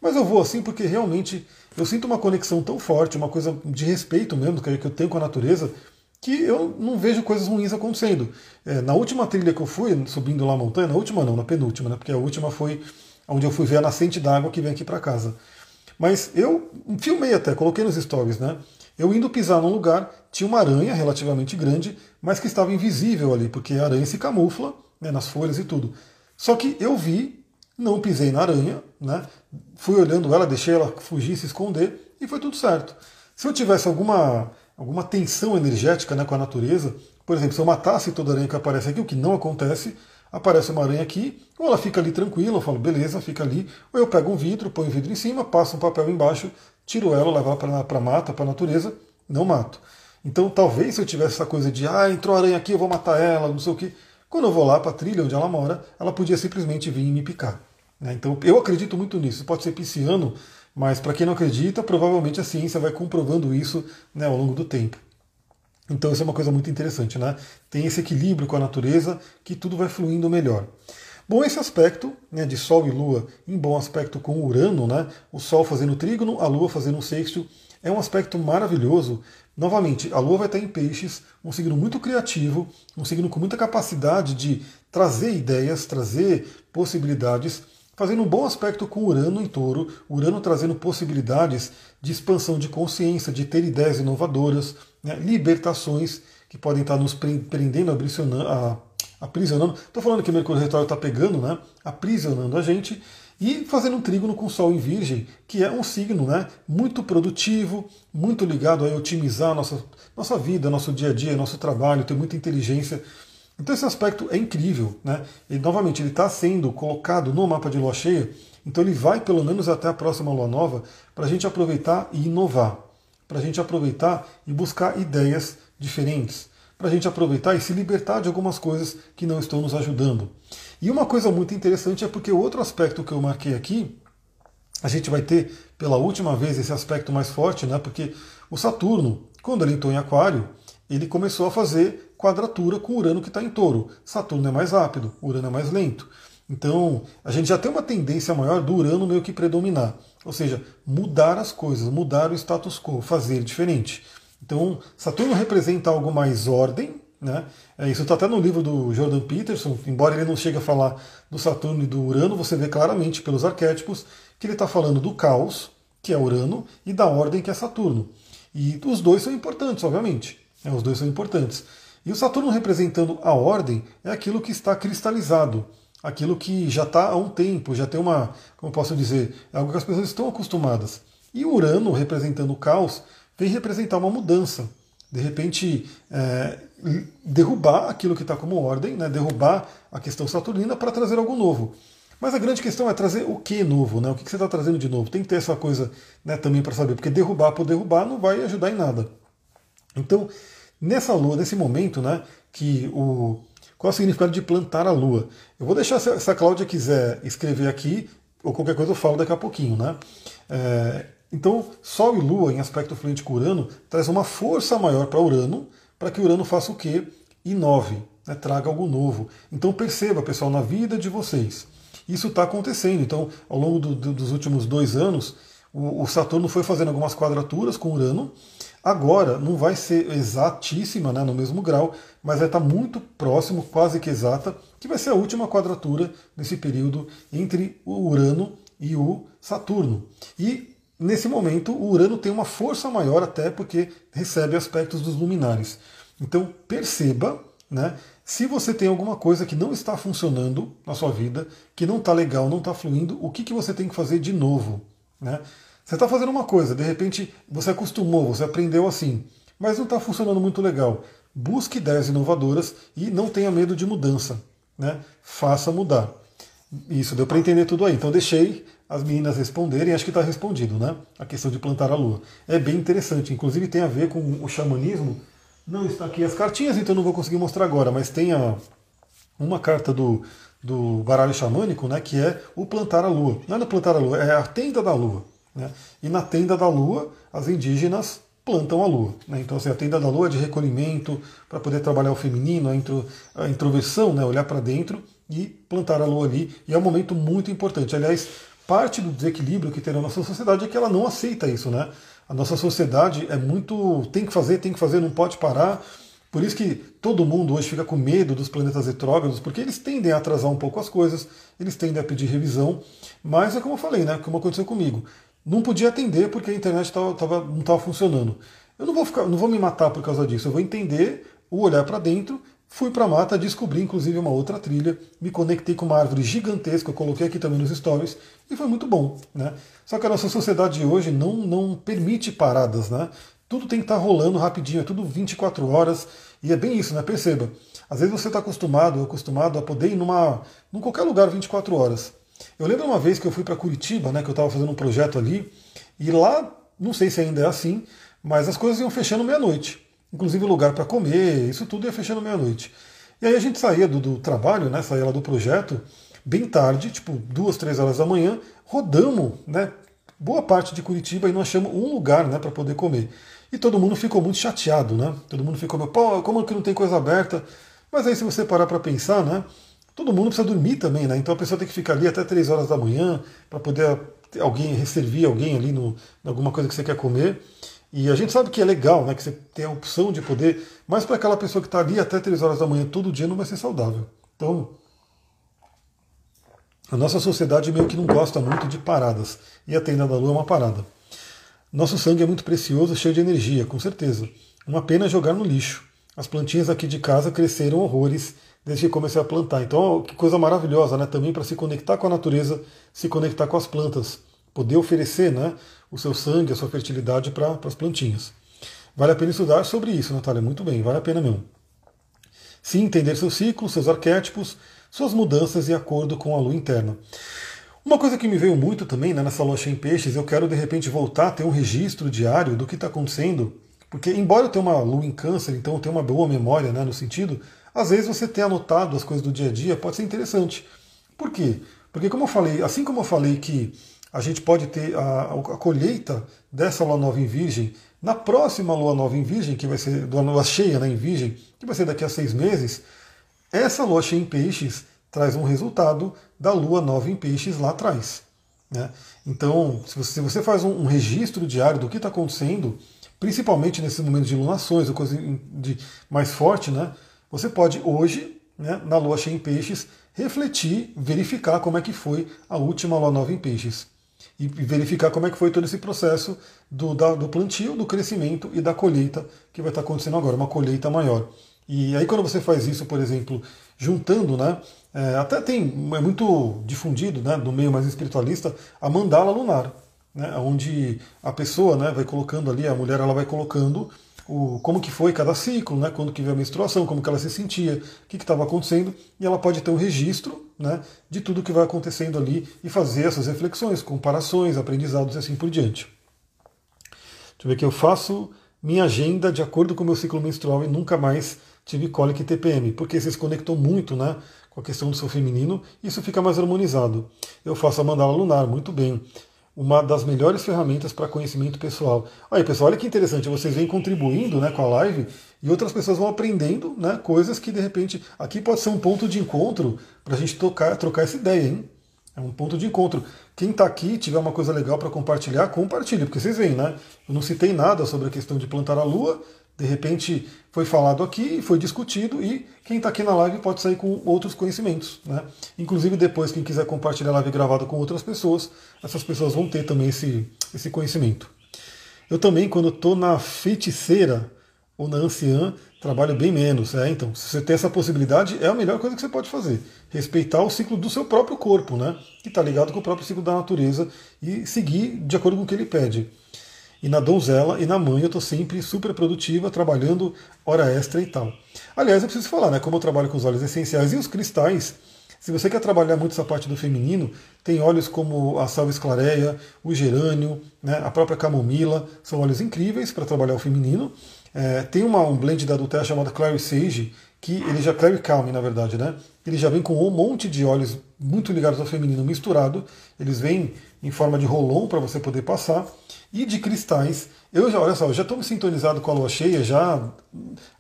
S1: Mas eu vou assim porque realmente eu sinto uma conexão tão forte, uma coisa de respeito mesmo que eu tenho com a natureza, que eu não vejo coisas ruins acontecendo. É, na última trilha que eu fui, subindo lá a montanha, na última não, na penúltima, né? Porque a última foi onde eu fui ver a nascente d'água que vem aqui para casa. Mas eu filmei até, coloquei nos stories, né? Eu indo pisar num lugar, tinha uma aranha relativamente grande, mas que estava invisível ali, porque a aranha se camufla né, nas folhas e tudo. Só que eu vi, não pisei na aranha, né, fui olhando ela, deixei ela fugir, se esconder, e foi tudo certo. Se eu tivesse alguma, alguma tensão energética né, com a natureza, por exemplo, se eu matasse toda aranha que aparece aqui, o que não acontece, aparece uma aranha aqui, ou ela fica ali tranquila, eu falo, beleza, fica ali, ou eu pego um vidro, ponho o vidro em cima, passo um papel embaixo, tiro ela, levar para a mata, para a natureza, não mato. Então talvez se eu tivesse essa coisa de, ah, entrou aranha aqui, eu vou matar ela, não sei o que. Quando eu vou lá para a trilha onde ela mora, ela podia simplesmente vir e me picar. Né? Então eu acredito muito nisso. Pode ser pisciano, mas para quem não acredita, provavelmente a ciência vai comprovando isso né, ao longo do tempo. Então isso é uma coisa muito interessante, né? Tem esse equilíbrio com a natureza que tudo vai fluindo melhor. Bom, esse aspecto né, de Sol e Lua em bom aspecto com Urano, né, o Sol fazendo trígono, a Lua fazendo um sexto, é um aspecto maravilhoso. Novamente, a Lua vai estar em peixes, um signo muito criativo, um signo com muita capacidade de trazer ideias, trazer possibilidades, fazendo um bom aspecto com Urano em touro, Urano trazendo possibilidades de expansão de consciência, de ter ideias inovadoras, né, libertações que podem estar nos prendendo, a aprisionando. Estou falando que Mercúrio retrógrado está pegando, né? Aprisionando a gente e fazendo um trígono com o Sol em Virgem, que é um signo né, muito produtivo, muito ligado a otimizar nossa, nossa vida, nosso dia a dia, nosso trabalho, ter muita inteligência. Então esse aspecto é incrível. Né? E novamente ele está sendo colocado no mapa de lua cheia, então ele vai pelo menos até a próxima lua nova para a gente aproveitar e inovar, para a gente aproveitar e buscar ideias diferentes para a gente aproveitar e se libertar de algumas coisas que não estão nos ajudando. E uma coisa muito interessante é porque outro aspecto que eu marquei aqui, a gente vai ter pela última vez esse aspecto mais forte, né? Porque o Saturno, quando ele entrou em Aquário, ele começou a fazer quadratura com Urano que está em Touro. Saturno é mais rápido, Urano é mais lento. Então, a gente já tem uma tendência maior do Urano meio que predominar. Ou seja, mudar as coisas, mudar o status quo, fazer diferente. Então, Saturno representa algo mais ordem, né? É, isso está até no livro do Jordan Peterson, embora ele não chegue a falar do Saturno e do Urano, você vê claramente pelos arquétipos que ele está falando do caos, que é Urano, e da ordem, que é Saturno. E os dois são importantes, obviamente. Né? Os dois são importantes. E o Saturno representando a ordem é aquilo que está cristalizado, aquilo que já está há um tempo, já tem uma, como posso dizer, é algo que as pessoas estão acostumadas. E o Urano representando o caos vem representar uma mudança. De repente, é, derrubar aquilo que está como ordem, né, derrubar a questão saturnina para trazer algo novo. Mas a grande questão é trazer o que novo, né? O que você está trazendo de novo? Tem que ter essa coisa né, também para saber, porque derrubar por derrubar não vai ajudar em nada. Então, nessa lua, nesse momento, né, que o qual é o significado de plantar a lua? Eu vou deixar se a Cláudia quiser escrever aqui, ou qualquer coisa eu falo daqui a pouquinho, né? É, então, Sol e Lua em aspecto fluente com Urano traz uma força maior para Urano, para que Urano faça o quê? Inove, né, traga algo novo. Então perceba, pessoal, na vida de vocês, isso está acontecendo. Então, ao longo do, do, dos últimos dois anos, o, o, Saturno foi fazendo algumas quadraturas com Urano. Agora, não vai ser exatíssima, né, no mesmo grau, mas vai estar tá muito próximo, quase que exata, que vai ser a última quadratura nesse período entre o Urano e o Saturno. E nesse momento, o Urano tem uma força maior, até porque recebe aspectos dos luminares. Então, perceba né, se você tem alguma coisa que não está funcionando na sua vida, que não está legal, não está fluindo, o que, que você tem que fazer de novo? Né? Você está fazendo uma coisa, de repente você acostumou, você aprendeu assim, mas não está funcionando muito legal. Busque ideias inovadoras e não tenha medo de mudança. Né? Faça mudar. Isso, deu para entender tudo aí. Então deixei as meninas responderem, acho que está respondido, né? A questão de plantar a lua. É bem interessante, inclusive tem a ver com o xamanismo não está aqui as cartinhas, então não vou conseguir mostrar agora, mas tem a, uma carta do, do baralho xamânico, né, que é o plantar a lua. Não é plantar a lua, é a tenda da lua. Né? E na tenda da lua, as indígenas plantam a lua. Né? Então, assim, a tenda da lua é de recolhimento, para poder trabalhar o feminino, a, intro, a introversão, né? olhar para dentro e plantar a lua ali. E é um momento muito importante. Aliás, parte do desequilíbrio que tem na nossa sociedade é que ela não aceita isso. Né? A nossa sociedade é muito. tem que fazer, tem que fazer, não pode parar. Por isso que todo mundo hoje fica com medo dos planetas retrógrados, porque eles tendem a atrasar um pouco as coisas, eles tendem a pedir revisão, mas é como eu falei, né? Como aconteceu comigo. Não podia atender porque a internet tava, tava, não estava funcionando. Eu não vou, ficar, não vou me matar por causa disso, eu vou entender o olhar para dentro Fui para a mata, descobri inclusive uma outra trilha, me conectei com uma árvore gigantesca, eu coloquei aqui também nos stories, e foi muito bom. Né? Só que a nossa sociedade de hoje não, não permite paradas, né? Tudo tem que estar tá rolando rapidinho, é tudo 24 horas, e é bem isso, né? Perceba. Às vezes você está acostumado, acostumado a poder ir numa, em qualquer lugar 24 horas. Eu lembro uma vez que eu fui para Curitiba, né, que eu estava fazendo um projeto ali, e lá, não sei se ainda é assim, mas as coisas iam fechando meia-noite inclusive lugar para comer, isso tudo ia fechando meia-noite. E aí a gente saía do, do, trabalho, né, saía lá do projeto, bem tarde, tipo duas, três horas da manhã, rodamos, né, boa parte de Curitiba e nós achamos um lugar, né, para poder comer. E todo mundo ficou muito chateado, né? Todo mundo ficou, pô, como que não tem coisa aberta? Mas aí se você parar para pensar, né, todo mundo precisa dormir também, né? Então a pessoa tem que ficar ali até três horas da manhã para poder alguém reservir alguém ali no, alguma coisa que você quer comer. E a gente sabe que é legal, né, que você tem a opção de poder, mas para aquela pessoa que está ali até 3 horas da manhã todo dia não vai ser saudável. Então, a nossa sociedade meio que não gosta muito de paradas. E a tenda da lua é uma parada. Nosso sangue é muito precioso, cheio de energia, com certeza. Uma pena jogar no lixo. As plantinhas aqui de casa cresceram horrores desde que comecei a plantar. Então, que coisa maravilhosa, né? Também para se conectar com a natureza, se conectar com as plantas poder oferecer né, o seu sangue, a sua fertilidade para as plantinhas. Vale a pena estudar sobre isso, Natália, muito bem, vale a pena mesmo. Sim, entender seus ciclos, seus arquétipos, suas mudanças e acordo com a lua interna. Uma coisa que me veio muito também né, nessa loja em peixes, eu quero de repente voltar a ter um registro diário do que está acontecendo, porque embora eu tenha uma lua em câncer, então eu tenho uma boa memória né, no sentido, às vezes você ter anotado as coisas do dia a dia pode ser interessante. Por quê? Porque como eu falei, assim como eu falei que a gente pode ter a, a colheita dessa lua nova em Virgem na próxima lua nova em Virgem, que vai ser da lua cheia né, em Virgem, que vai ser daqui a seis meses. Essa lua cheia em Peixes traz um resultado da lua nova em Peixes lá atrás. Né? Então, se você, se você faz um, um, registro diário do que está acontecendo, principalmente nesses momentos de lunações, ou coisa de mais forte, né? Você pode hoje, né, na lua cheia em Peixes, refletir, verificar como é que foi a última lua nova em Peixes e verificar como é que foi todo esse processo do, da, do plantio, do crescimento e da colheita que vai estar acontecendo agora, uma colheita maior. E aí quando você faz isso, por exemplo, juntando, né, é, até tem, é muito difundido né, no meio mais espiritualista, a mandala lunar, né, onde a pessoa né, vai colocando ali, a mulher ela vai colocando o, como que foi cada ciclo, né, quando que veio a menstruação, como que ela se sentia, o que estava acontecendo, e ela pode ter um registro né, de tudo que vai acontecendo ali e fazer essas reflexões, comparações, aprendizados e assim por diante. Deixa eu ver que eu faço minha agenda de acordo com o meu ciclo menstrual e nunca mais tive cólica e TPM, porque se conectou muito né, com a questão do seu feminino, isso fica mais harmonizado. Eu faço a mandala lunar, muito bem uma das melhores ferramentas para conhecimento pessoal. Aí, pessoal, olha que interessante, vocês vêm contribuindo né, com a live e outras pessoas vão aprendendo né, coisas que de repente aqui pode ser um ponto de encontro para a gente tocar, trocar essa ideia, hein? É um ponto de encontro. Quem está aqui tiver uma coisa legal para compartilhar, compartilhe, porque vocês veem, né? Eu não citei nada sobre a questão de plantar a lua, de repente foi falado aqui, foi discutido e quem está aqui na live pode sair com outros conhecimentos. Né? Inclusive depois, quem quiser compartilhar a live gravada com outras pessoas, essas pessoas vão ter também esse, esse conhecimento. Eu também, quando estou na feiticeira ou na anciã, trabalho bem menos. É, então, se você tem essa possibilidade, é a melhor coisa que você pode fazer. Respeitar o ciclo do seu próprio corpo, né? que está ligado com o próprio ciclo da natureza e seguir de acordo com o que ele pede. E na donzela e na mãe eu estou sempre super produtiva, trabalhando hora extra e tal. Aliás, eu preciso falar, né? Como eu trabalho com os óleos essenciais e os cristais, se você quer trabalhar muito essa parte do feminino, tem óleos como a salva esclareia, o gerânio, né, a própria camomila, são óleos incríveis para trabalhar o feminino. É, tem uma, um blend da Adultera chamado Clary Sage, que ele já Clary Calm, na verdade, né? Ele já vem com um monte de óleos muito ligados ao feminino misturado. Eles vêm em forma de rolon para você poder passar. E de cristais, eu já, olha só, eu já estou me sintonizado com a lua cheia já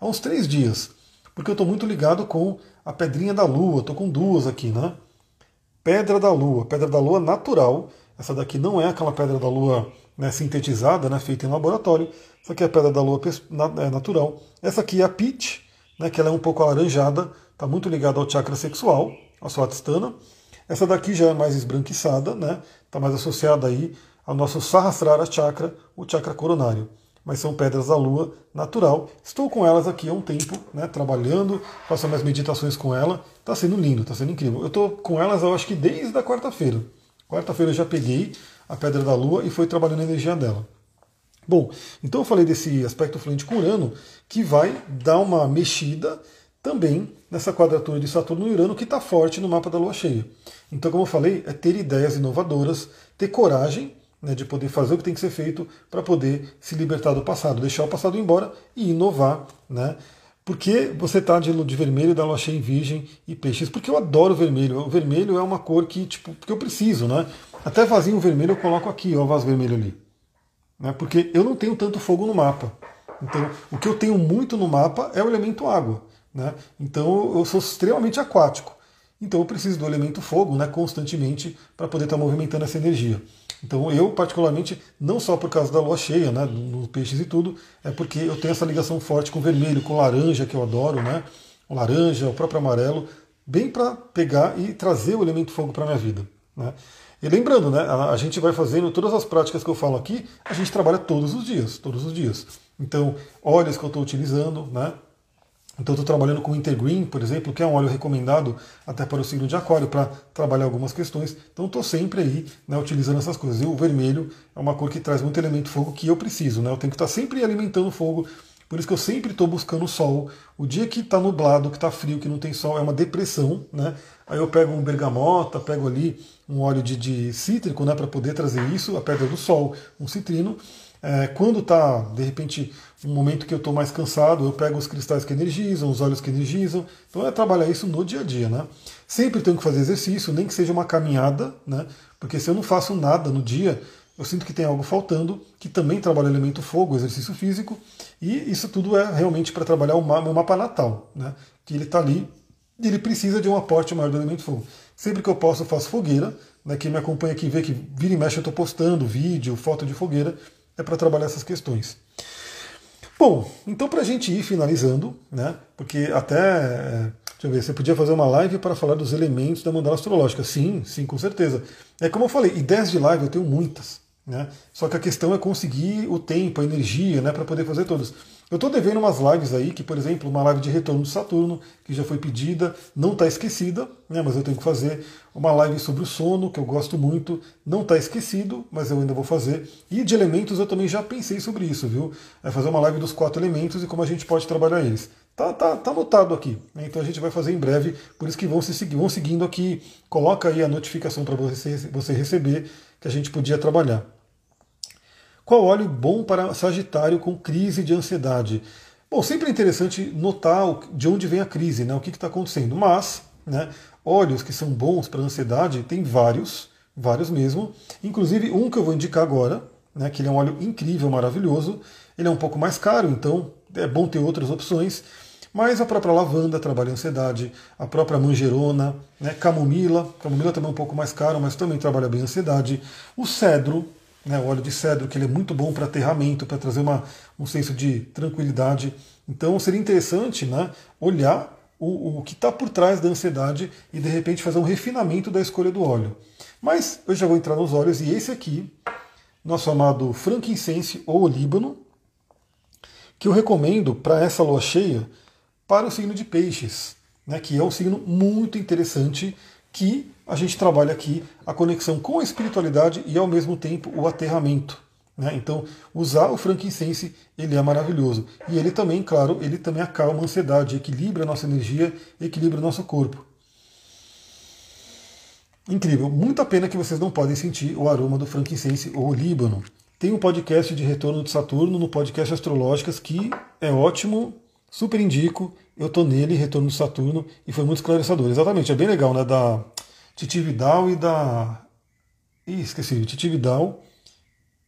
S1: há uns três dias, porque eu estou muito ligado com a pedrinha da lua, estou com duas aqui, né? Pedra da lua, pedra da lua natural. Essa daqui não é aquela pedra da lua né, sintetizada, né, feita em laboratório. Essa aqui é a pedra da lua é natural. Essa aqui é a peach, né, que ela é um pouco alaranjada, está muito ligada ao chakra sexual, a swatistana. Essa daqui já é mais esbranquiçada, né, está mais associada aí ao nosso Sahasrara Chakra, o chakra coronário. Mas são pedras da lua natural. Estou com elas aqui há um tempo, né, trabalhando, faço minhas meditações com ela. Está sendo lindo, está sendo incrível. Eu estou com elas, eu acho que desde a quarta-feira. Quarta-feira eu já peguei a pedra da lua e fui trabalhando a energia dela. Bom, então eu falei desse aspecto fluente com Urano, que vai dar uma mexida também nessa quadratura de Saturno e Urano, que está forte no mapa da lua cheia. Então, como eu falei, é ter ideias inovadoras, ter coragem né, de poder fazer o que tem que ser feito para poder se libertar do passado, deixar o passado embora e inovar. Né? Porque você está de, de vermelho da lua cheia em virgem e peixes, porque eu adoro vermelho. O vermelho é uma cor que, tipo, que eu preciso, né? Até vasinho vermelho eu coloco aqui, ó, o vaso vermelho ali. Né? Porque eu não tenho tanto fogo no mapa. Então, o que eu tenho muito no mapa é o elemento água. Né? Então, eu sou extremamente aquático. Então, eu preciso do elemento fogo né, constantemente para poder estar tá movimentando essa energia. Então eu, particularmente, não só por causa da lua cheia, né, nos peixes e tudo, é porque eu tenho essa ligação forte com o vermelho, com laranja, que eu adoro, né, o laranja, o próprio amarelo, bem para pegar e trazer o elemento fogo para a minha vida. Né. E lembrando, né, a, a gente vai fazendo todas as práticas que eu falo aqui, a gente trabalha todos os dias, todos os dias. Então, óleos que eu estou utilizando, né, então estou trabalhando com o Intergreen, por exemplo, que é um óleo recomendado até para o signo de aquário, para trabalhar algumas questões. Então estou sempre aí né, utilizando essas coisas. E o vermelho é uma cor que traz muito elemento fogo que eu preciso. Né? Eu tenho que estar sempre alimentando fogo. Por isso que eu sempre estou buscando o sol. O dia que está nublado, que está frio, que não tem sol, é uma depressão. Né? Aí eu pego um bergamota, pego ali um óleo de, de cítrico né, para poder trazer isso, a pedra do sol, um citrino. É, quando está, de repente, um momento que eu estou mais cansado, eu pego os cristais que energizam, os olhos que energizam. Então é trabalhar isso no dia a dia, né? Sempre tenho que fazer exercício, nem que seja uma caminhada, né? Porque se eu não faço nada no dia, eu sinto que tem algo faltando, que também trabalha o elemento fogo, exercício físico, e isso tudo é realmente para trabalhar o o mapa natal, né? Que ele está ali e ele precisa de um aporte maior do elemento fogo. Sempre que eu posso, eu faço fogueira. Né? Quem me acompanha aqui vê que vira e mexe eu estou postando vídeo, foto de fogueira é para trabalhar essas questões. Bom, então para a gente ir finalizando, né? Porque até, é, deixa eu ver, você podia fazer uma live para falar dos elementos da mandala astrológica. Sim, sim, com certeza. É como eu falei, ideias de live eu tenho muitas, né? Só que a questão é conseguir o tempo, a energia, né, para poder fazer todas. Eu estou devendo umas lives aí, que, por exemplo, uma live de retorno de Saturno, que já foi pedida, não está esquecida, né, mas eu tenho que fazer. Uma live sobre o sono, que eu gosto muito, não está esquecido, mas eu ainda vou fazer. E de elementos eu também já pensei sobre isso, viu? É fazer uma live dos quatro elementos e como a gente pode trabalhar eles. Tá, tá, tá anotado aqui. Né? Então a gente vai fazer em breve, por isso que vão, se, vão seguindo aqui. Coloca aí a notificação para você, você receber que a gente podia trabalhar. Qual óleo bom para Sagitário com crise de ansiedade? Bom, sempre é interessante notar de onde vem a crise, né? o que está acontecendo. Mas, né, óleos que são bons para ansiedade, tem vários, vários mesmo. Inclusive um que eu vou indicar agora, né, que ele é um óleo incrível, maravilhoso. Ele é um pouco mais caro, então é bom ter outras opções. Mas a própria lavanda trabalha ansiedade, a própria manjerona, né, camomila, camomila também é um pouco mais caro, mas também trabalha bem ansiedade. O cedro, né, o óleo de cedro, que ele é muito bom para aterramento, para trazer uma, um senso de tranquilidade. Então seria interessante né, olhar o, o que está por trás da ansiedade e de repente fazer um refinamento da escolha do óleo. Mas eu já vou entrar nos óleos e esse aqui, nosso amado frankincense ou líbano, que eu recomendo para essa lua cheia para o signo de peixes, né, que é um signo muito interessante que a gente trabalha aqui a conexão com a espiritualidade e ao mesmo tempo o aterramento. Né? Então, usar o frankincense ele é maravilhoso. E ele também, claro, ele também acalma a ansiedade, equilibra a nossa energia, equilibra o nosso corpo. Incrível. Muita pena que vocês não podem sentir o aroma do frankincense ou líbano. Tem um podcast de retorno de Saturno no podcast Astrológicas que é ótimo, super indico. Eu tô nele, Retorno de Saturno, e foi muito esclarecedor. Exatamente, é bem legal, né? Da Titi Vidal e da. Ih, esqueci, Titi Vidal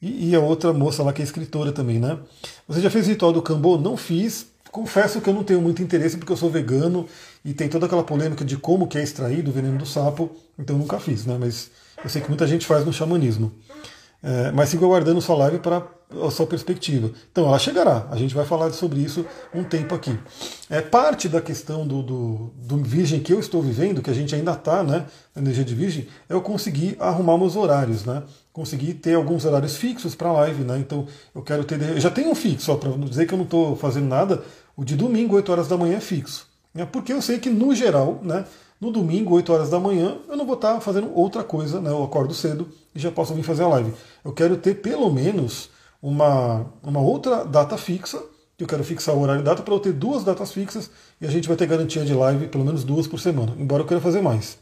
S1: e, e, a outra moça lá que é escritora também, né? Você já fez o ritual do Cambô? Não fiz. Confesso que eu não tenho muito interesse porque eu sou vegano e tem toda aquela polêmica de como que é extraído o veneno do sapo, então eu nunca fiz, né? Mas eu sei que muita gente faz no xamanismo. É, mas sigo aguardando sua live para a sua perspectiva. Então ela chegará, a gente vai falar sobre isso um tempo aqui. É parte da questão do, do, do virgem que eu estou vivendo, que a gente ainda está né, energia de virgem, é eu conseguir arrumar meus horários, né? Conseguir ter alguns horários fixos para live, né? Então eu quero ter. Eu já tenho um fixo, só para não dizer que eu não estou fazendo nada, o de domingo, 8 horas da manhã é fixo. Né? Porque eu sei que, no geral, né, no domingo, 8 horas da manhã, eu não vou estar fazendo outra coisa, né? Eu acordo cedo e já posso vir fazer a live. Eu quero ter pelo menos uma, uma outra data fixa, que eu quero fixar o horário e data para eu ter duas datas fixas e a gente vai ter garantia de live pelo menos duas por semana, embora eu queira fazer mais.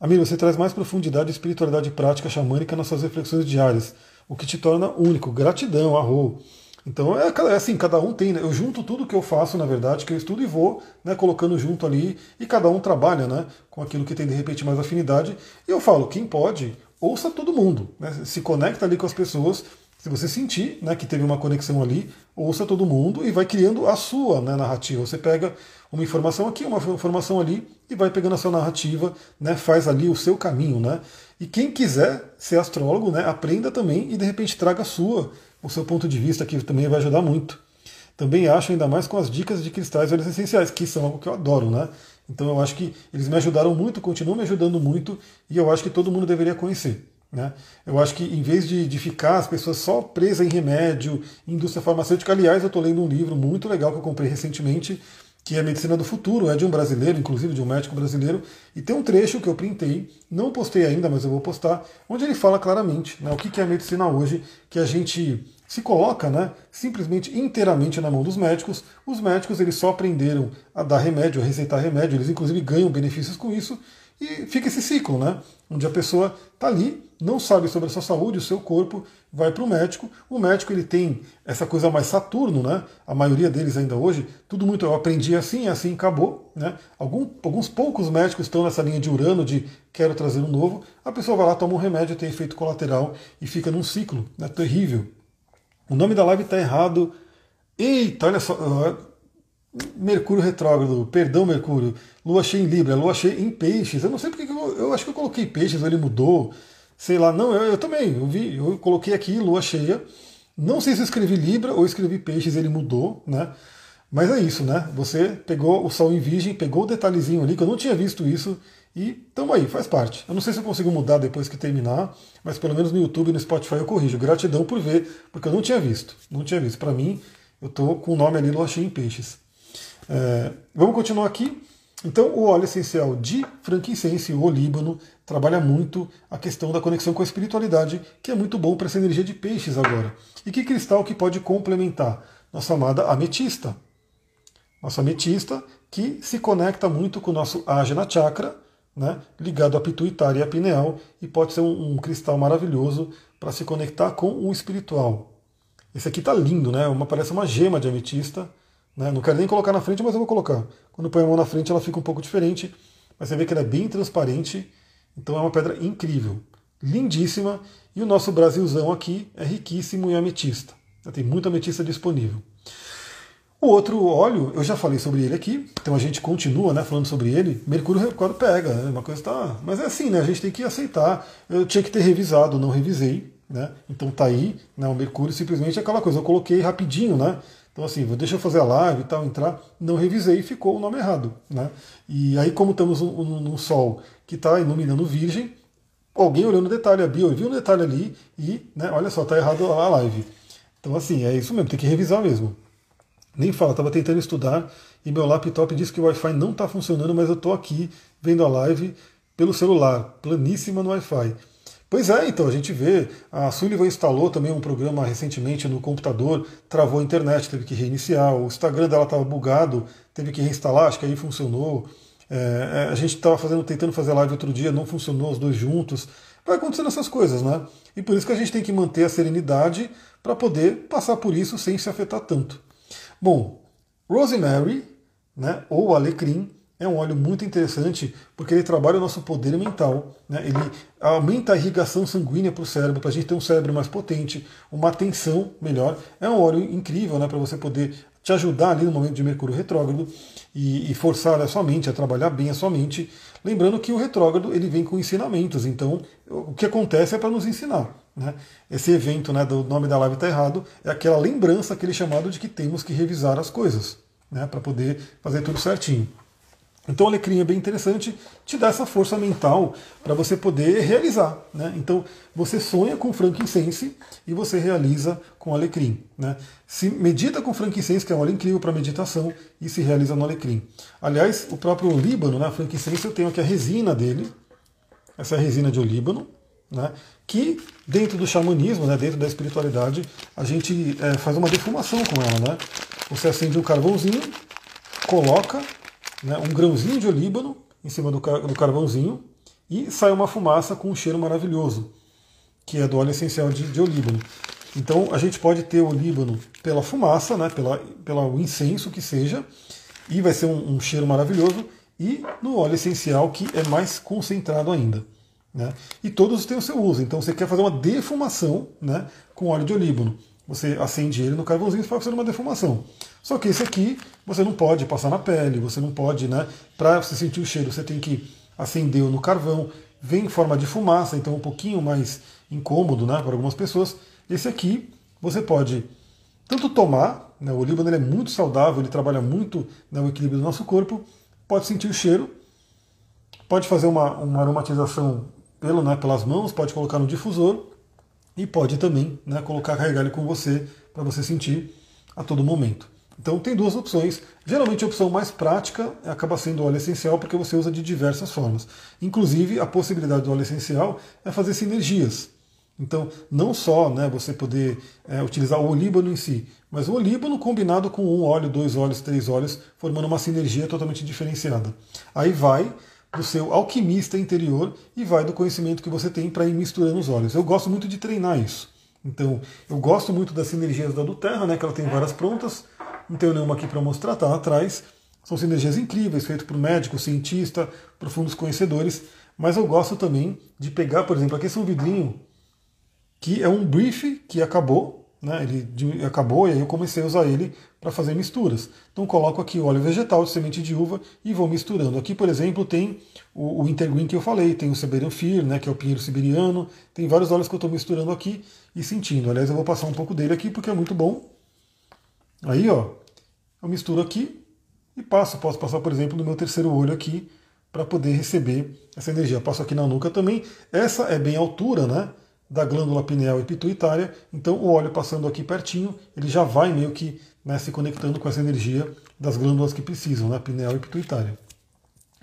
S1: Amigo, você traz mais profundidade e espiritualidade prática xamânica nas suas reflexões diárias, o que te torna único. Gratidão, arro. Então é, é, assim, cada um tem, né? Eu junto tudo que eu faço, na verdade, que eu estudo e vou né, colocando junto ali, e cada um trabalha né, com aquilo que tem de repente mais afinidade. E eu falo, quem pode, ouça todo mundo, né, se conecta ali com as pessoas. Se você sentir né, que teve uma conexão ali, ouça todo mundo e vai criando a sua né, narrativa. Você pega uma informação aqui, uma informação ali e vai pegando a sua narrativa, né, faz ali o seu caminho. Né? E quem quiser ser astrólogo, né, aprenda também e de repente traga a sua o seu ponto de vista, que também vai ajudar muito. Também acho, ainda mais com as dicas de cristais e essenciais, que são algo que eu adoro, né? Então eu acho que eles me ajudaram muito, continuam me ajudando muito, e eu acho que todo mundo deveria conhecer. Né? Eu acho que em vez de, de ficar as pessoas só presas em remédio, indústria farmacêutica, aliás, eu estou lendo um livro muito legal que eu comprei recentemente, que é Medicina do Futuro, é de um brasileiro, inclusive de um médico brasileiro, e tem um trecho que eu printei, não postei ainda, mas eu vou postar, onde ele fala claramente né, o que é a medicina hoje, que a gente se coloca né, simplesmente inteiramente na mão dos médicos. Os médicos eles só aprenderam a dar remédio, a receitar remédio, eles inclusive ganham benefícios com isso, e fica esse ciclo, né? Onde a pessoa está ali, não sabe sobre a sua saúde, o seu corpo, vai para o médico. O médico ele tem essa coisa mais Saturno, né? A maioria deles ainda hoje, tudo muito. Eu aprendi assim, assim acabou, né? Algum, alguns poucos médicos estão nessa linha de Urano de quero trazer um novo. A pessoa vai lá, toma um remédio, tem efeito colateral e fica num ciclo, né? Terrível. O nome da live está errado. Eita, olha só. Mercúrio retrógrado, perdão Mercúrio, Lua cheia em Libra, Lua cheia em Peixes. Eu não sei porque eu, eu acho que eu coloquei Peixes, ou ele mudou, sei lá. Não, eu, eu, também, eu vi, eu coloquei aqui Lua cheia. Não sei se eu escrevi Libra ou escrevi Peixes, ele mudou, né? Mas é isso, né? Você pegou o Sol em Virgem, pegou o detalhezinho ali, que eu não tinha visto isso, e tamo aí, faz parte. Eu não sei se eu consigo mudar depois que terminar, mas pelo menos no YouTube e no Spotify eu corrijo. Gratidão por ver, porque eu não tinha visto. Não tinha visto. Para mim, eu tô com o nome ali Lua cheia em Peixes. É, vamos continuar aqui. Então, o óleo essencial de frankincense, o líbano, trabalha muito a questão da conexão com a espiritualidade, que é muito bom para essa energia de peixes agora. E que cristal que pode complementar? Nossa amada ametista. nossa ametista, que se conecta muito com o nosso Ajna Chakra, né, ligado à pituitária e à pineal, e pode ser um, um cristal maravilhoso para se conectar com o espiritual. Esse aqui está lindo, né? Uma, parece uma gema de ametista. Né? Não quero nem colocar na frente, mas eu vou colocar. Quando põe a mão na frente, ela fica um pouco diferente, mas você vê que ela é bem transparente, então é uma pedra incrível, lindíssima. E o nosso Brasilzão aqui é riquíssimo em ametista. Tem muita ametista disponível. O outro óleo, eu já falei sobre ele aqui, então a gente continua né, falando sobre ele. Mercúrio quando pega, né, uma coisa tá. Mas é assim, né? A gente tem que aceitar. Eu tinha que ter revisado, não revisei. Né? Então tá aí, né, o Mercúrio simplesmente é aquela coisa, eu coloquei rapidinho, né? Então assim, deixa eu fazer a live e tal, entrar, não revisei e ficou o nome errado. Né? E aí, como estamos num Sol que está iluminando Virgem, alguém olhou no detalhe, a Bia viu no detalhe ali e, né, olha só, tá errado a live. Então assim, é isso mesmo, tem que revisar mesmo. Nem fala, estava tentando estudar e meu laptop disse que o Wi-Fi não está funcionando, mas eu estou aqui vendo a live pelo celular, planíssima no Wi-Fi. Pois é, então a gente vê, a Sullivan instalou também um programa recentemente no computador, travou a internet, teve que reiniciar, o Instagram dela estava bugado, teve que reinstalar, acho que aí funcionou. É, é a gente estava fazendo, tentando fazer live outro dia, não funcionou os dois juntos. Vai acontecendo essas coisas, né? E por isso que a gente tem que manter a serenidade para poder passar por isso sem se afetar tanto. Bom, rosemary, né, ou alecrim, é um óleo muito interessante porque ele trabalha o nosso poder mental, né? ele aumenta a irrigação sanguínea para o cérebro, para a gente ter um cérebro mais potente, uma atenção melhor. É um óleo incrível né, para você poder te ajudar ali no momento de Mercúrio retrógrado e, e, forçar a sua mente a trabalhar bem a sua mente. Lembrando que o retrógrado ele vem com ensinamentos, então o que acontece é para nos ensinar. Né? Esse evento, né, do nome da live está errado, é aquela lembrança, aquele chamado de que temos que revisar as coisas né, para poder fazer tudo certinho. Então o alecrim é bem interessante, te dá essa força mental para você poder realizar. Né? Então você sonha com frankincense e você realiza com alecrim. Né? Se medita com frankincense, que é um óleo incrível para meditação, e se realiza no alecrim. Aliás, o próprio Líbano, né, frankincense, eu tenho aqui a resina dele. Essa é resina de olíbano né, que dentro do xamanismo, né, dentro da espiritualidade, a gente é, faz uma defumação com ela. Né? Você acende um carvãozinho, coloca né, um grãozinho de olíbano em cima do, car do carvãozinho e sai uma fumaça com um cheiro maravilhoso, que é do óleo essencial de, de olíbano. Então a gente pode ter o olíbano pela fumaça, né, pela, pelo incenso que seja, e vai ser um, um cheiro maravilhoso, e no óleo essencial que é mais concentrado ainda. Né? E todos têm o seu uso. Então você quer fazer uma defumação né, com óleo de olíbano. Você acende ele no carvãozinho para fazer uma defumação. Só que esse aqui você não pode passar na pele, você não pode, né? Para você sentir o cheiro, você tem que acender no carvão. Vem em forma de fumaça, então um pouquinho mais incômodo né, para algumas pessoas. Esse aqui você pode tanto tomar, né, o olíbano é muito saudável, ele trabalha muito né, o equilíbrio do nosso corpo, pode sentir o cheiro, pode fazer uma, uma aromatização pelo, né, pelas mãos, pode colocar no difusor e pode também né, colocar, carregar ele com você para você sentir a todo momento. Então tem duas opções. Geralmente a opção mais prática acaba sendo o óleo essencial porque você usa de diversas formas. Inclusive a possibilidade do óleo essencial é fazer sinergias. Então não só né, você poder é, utilizar o olíbano em si, mas o olíbano combinado com um óleo, dois óleos, três óleos, formando uma sinergia totalmente diferenciada. Aí vai do seu alquimista interior e vai do conhecimento que você tem para ir misturando os óleos. Eu gosto muito de treinar isso. Então, eu gosto muito das sinergias da do Terra, né, que ela tem várias prontas. Não tenho nenhuma aqui para mostrar, tá atrás. São sinergias incríveis, feitas por médico, cientista, profundos conhecedores. Mas eu gosto também de pegar, por exemplo, aqui é um vidrinho que é um brief que acabou, né, ele acabou e aí eu comecei a usar ele para fazer misturas. Então coloco aqui óleo vegetal de semente de uva e vou misturando. Aqui, por exemplo, tem o, o Intergreen que eu falei, tem o Siberian Fear, né, que é o pinheiro siberiano, tem vários óleos que eu estou misturando aqui e sentindo. Aliás, eu vou passar um pouco dele aqui porque é muito bom. Aí, ó, eu misturo aqui e passo. Posso passar, por exemplo, no meu terceiro olho aqui para poder receber essa energia. passo aqui na nuca também. Essa é bem altura, né? Da glândula pineal e pituitária. Então, o óleo passando aqui pertinho, ele já vai meio que né, se conectando com essa energia das glândulas que precisam, né, pineal e pituitária.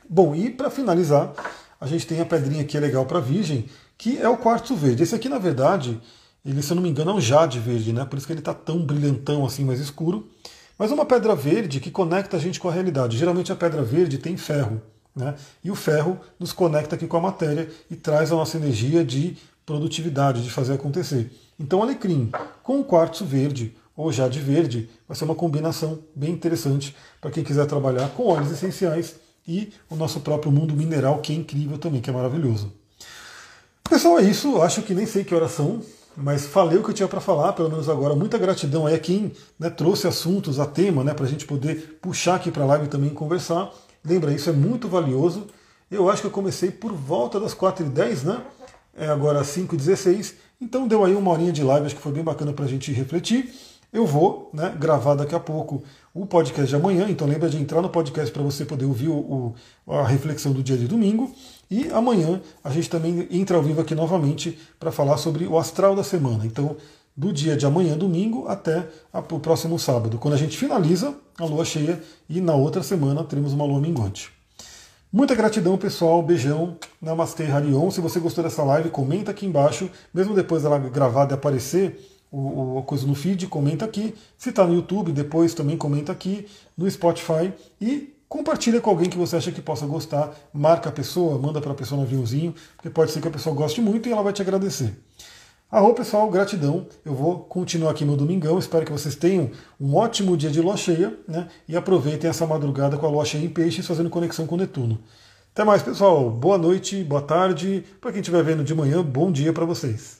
S1: Bom, e para finalizar, a gente tem a pedrinha aqui é legal para virgem, que é o quartzo verde. Esse aqui, na verdade, ele, se eu não me engano, é um jade verde, né? Por isso que ele está tão brilhantão assim, mais escuro. Mas uma pedra verde que conecta a gente com a realidade. Geralmente a pedra verde tem ferro. Né? E o ferro nos conecta aqui com a matéria e traz a nossa energia de produtividade, de fazer acontecer. Então, alecrim com quartzo verde ou jade verde vai ser uma combinação bem interessante para quem quiser trabalhar com óleos essenciais e o nosso próprio mundo mineral, que é incrível também, que é maravilhoso. Pessoal, é isso. Acho que nem sei que horas são, mas falei o que eu tinha para falar, pelo menos agora. Muita gratidão aí a quem né, trouxe assuntos, a tema, né, para a gente poder puxar aqui para a live também conversar. Lembra, isso é muito valioso. Eu acho que eu comecei por volta das 4h10, né? É agora 5h16. Então deu aí uma horinha de live, acho que foi bem bacana para a gente refletir. Eu vou né, gravar daqui a pouco o podcast de amanhã, então lembra de entrar no podcast para você poder ouvir o, o, a reflexão do dia de domingo. E amanhã a gente também entra ao vivo aqui novamente para falar sobre o astral da semana. Então, do dia de amanhã, domingo, até o próximo sábado, quando a gente finaliza a lua cheia e na outra semana teremos uma lua minguante. Muita gratidão, pessoal. Beijão. Namastê, Harion. Se você gostou dessa live, comenta aqui embaixo. Mesmo depois dela gravada e aparecer o, o coisa no feed, comenta aqui. Se está no YouTube, depois também comenta aqui. No Spotify. E compartilha com alguém que você acha que possa gostar. Marca a pessoa, manda para a pessoa no aviãozinho, porque pode ser que a pessoa goste muito e ela vai te agradecer. Arro pessoal, gratidão. Eu vou continuar aqui no domingão. Espero que vocês tenham um ótimo dia de lua cheia né? e aproveitem essa madrugada com a lua cheia em peixes fazendo conexão com Netuno. Até mais, pessoal. Boa noite, boa tarde. Para quem estiver vendo de manhã, bom dia para vocês.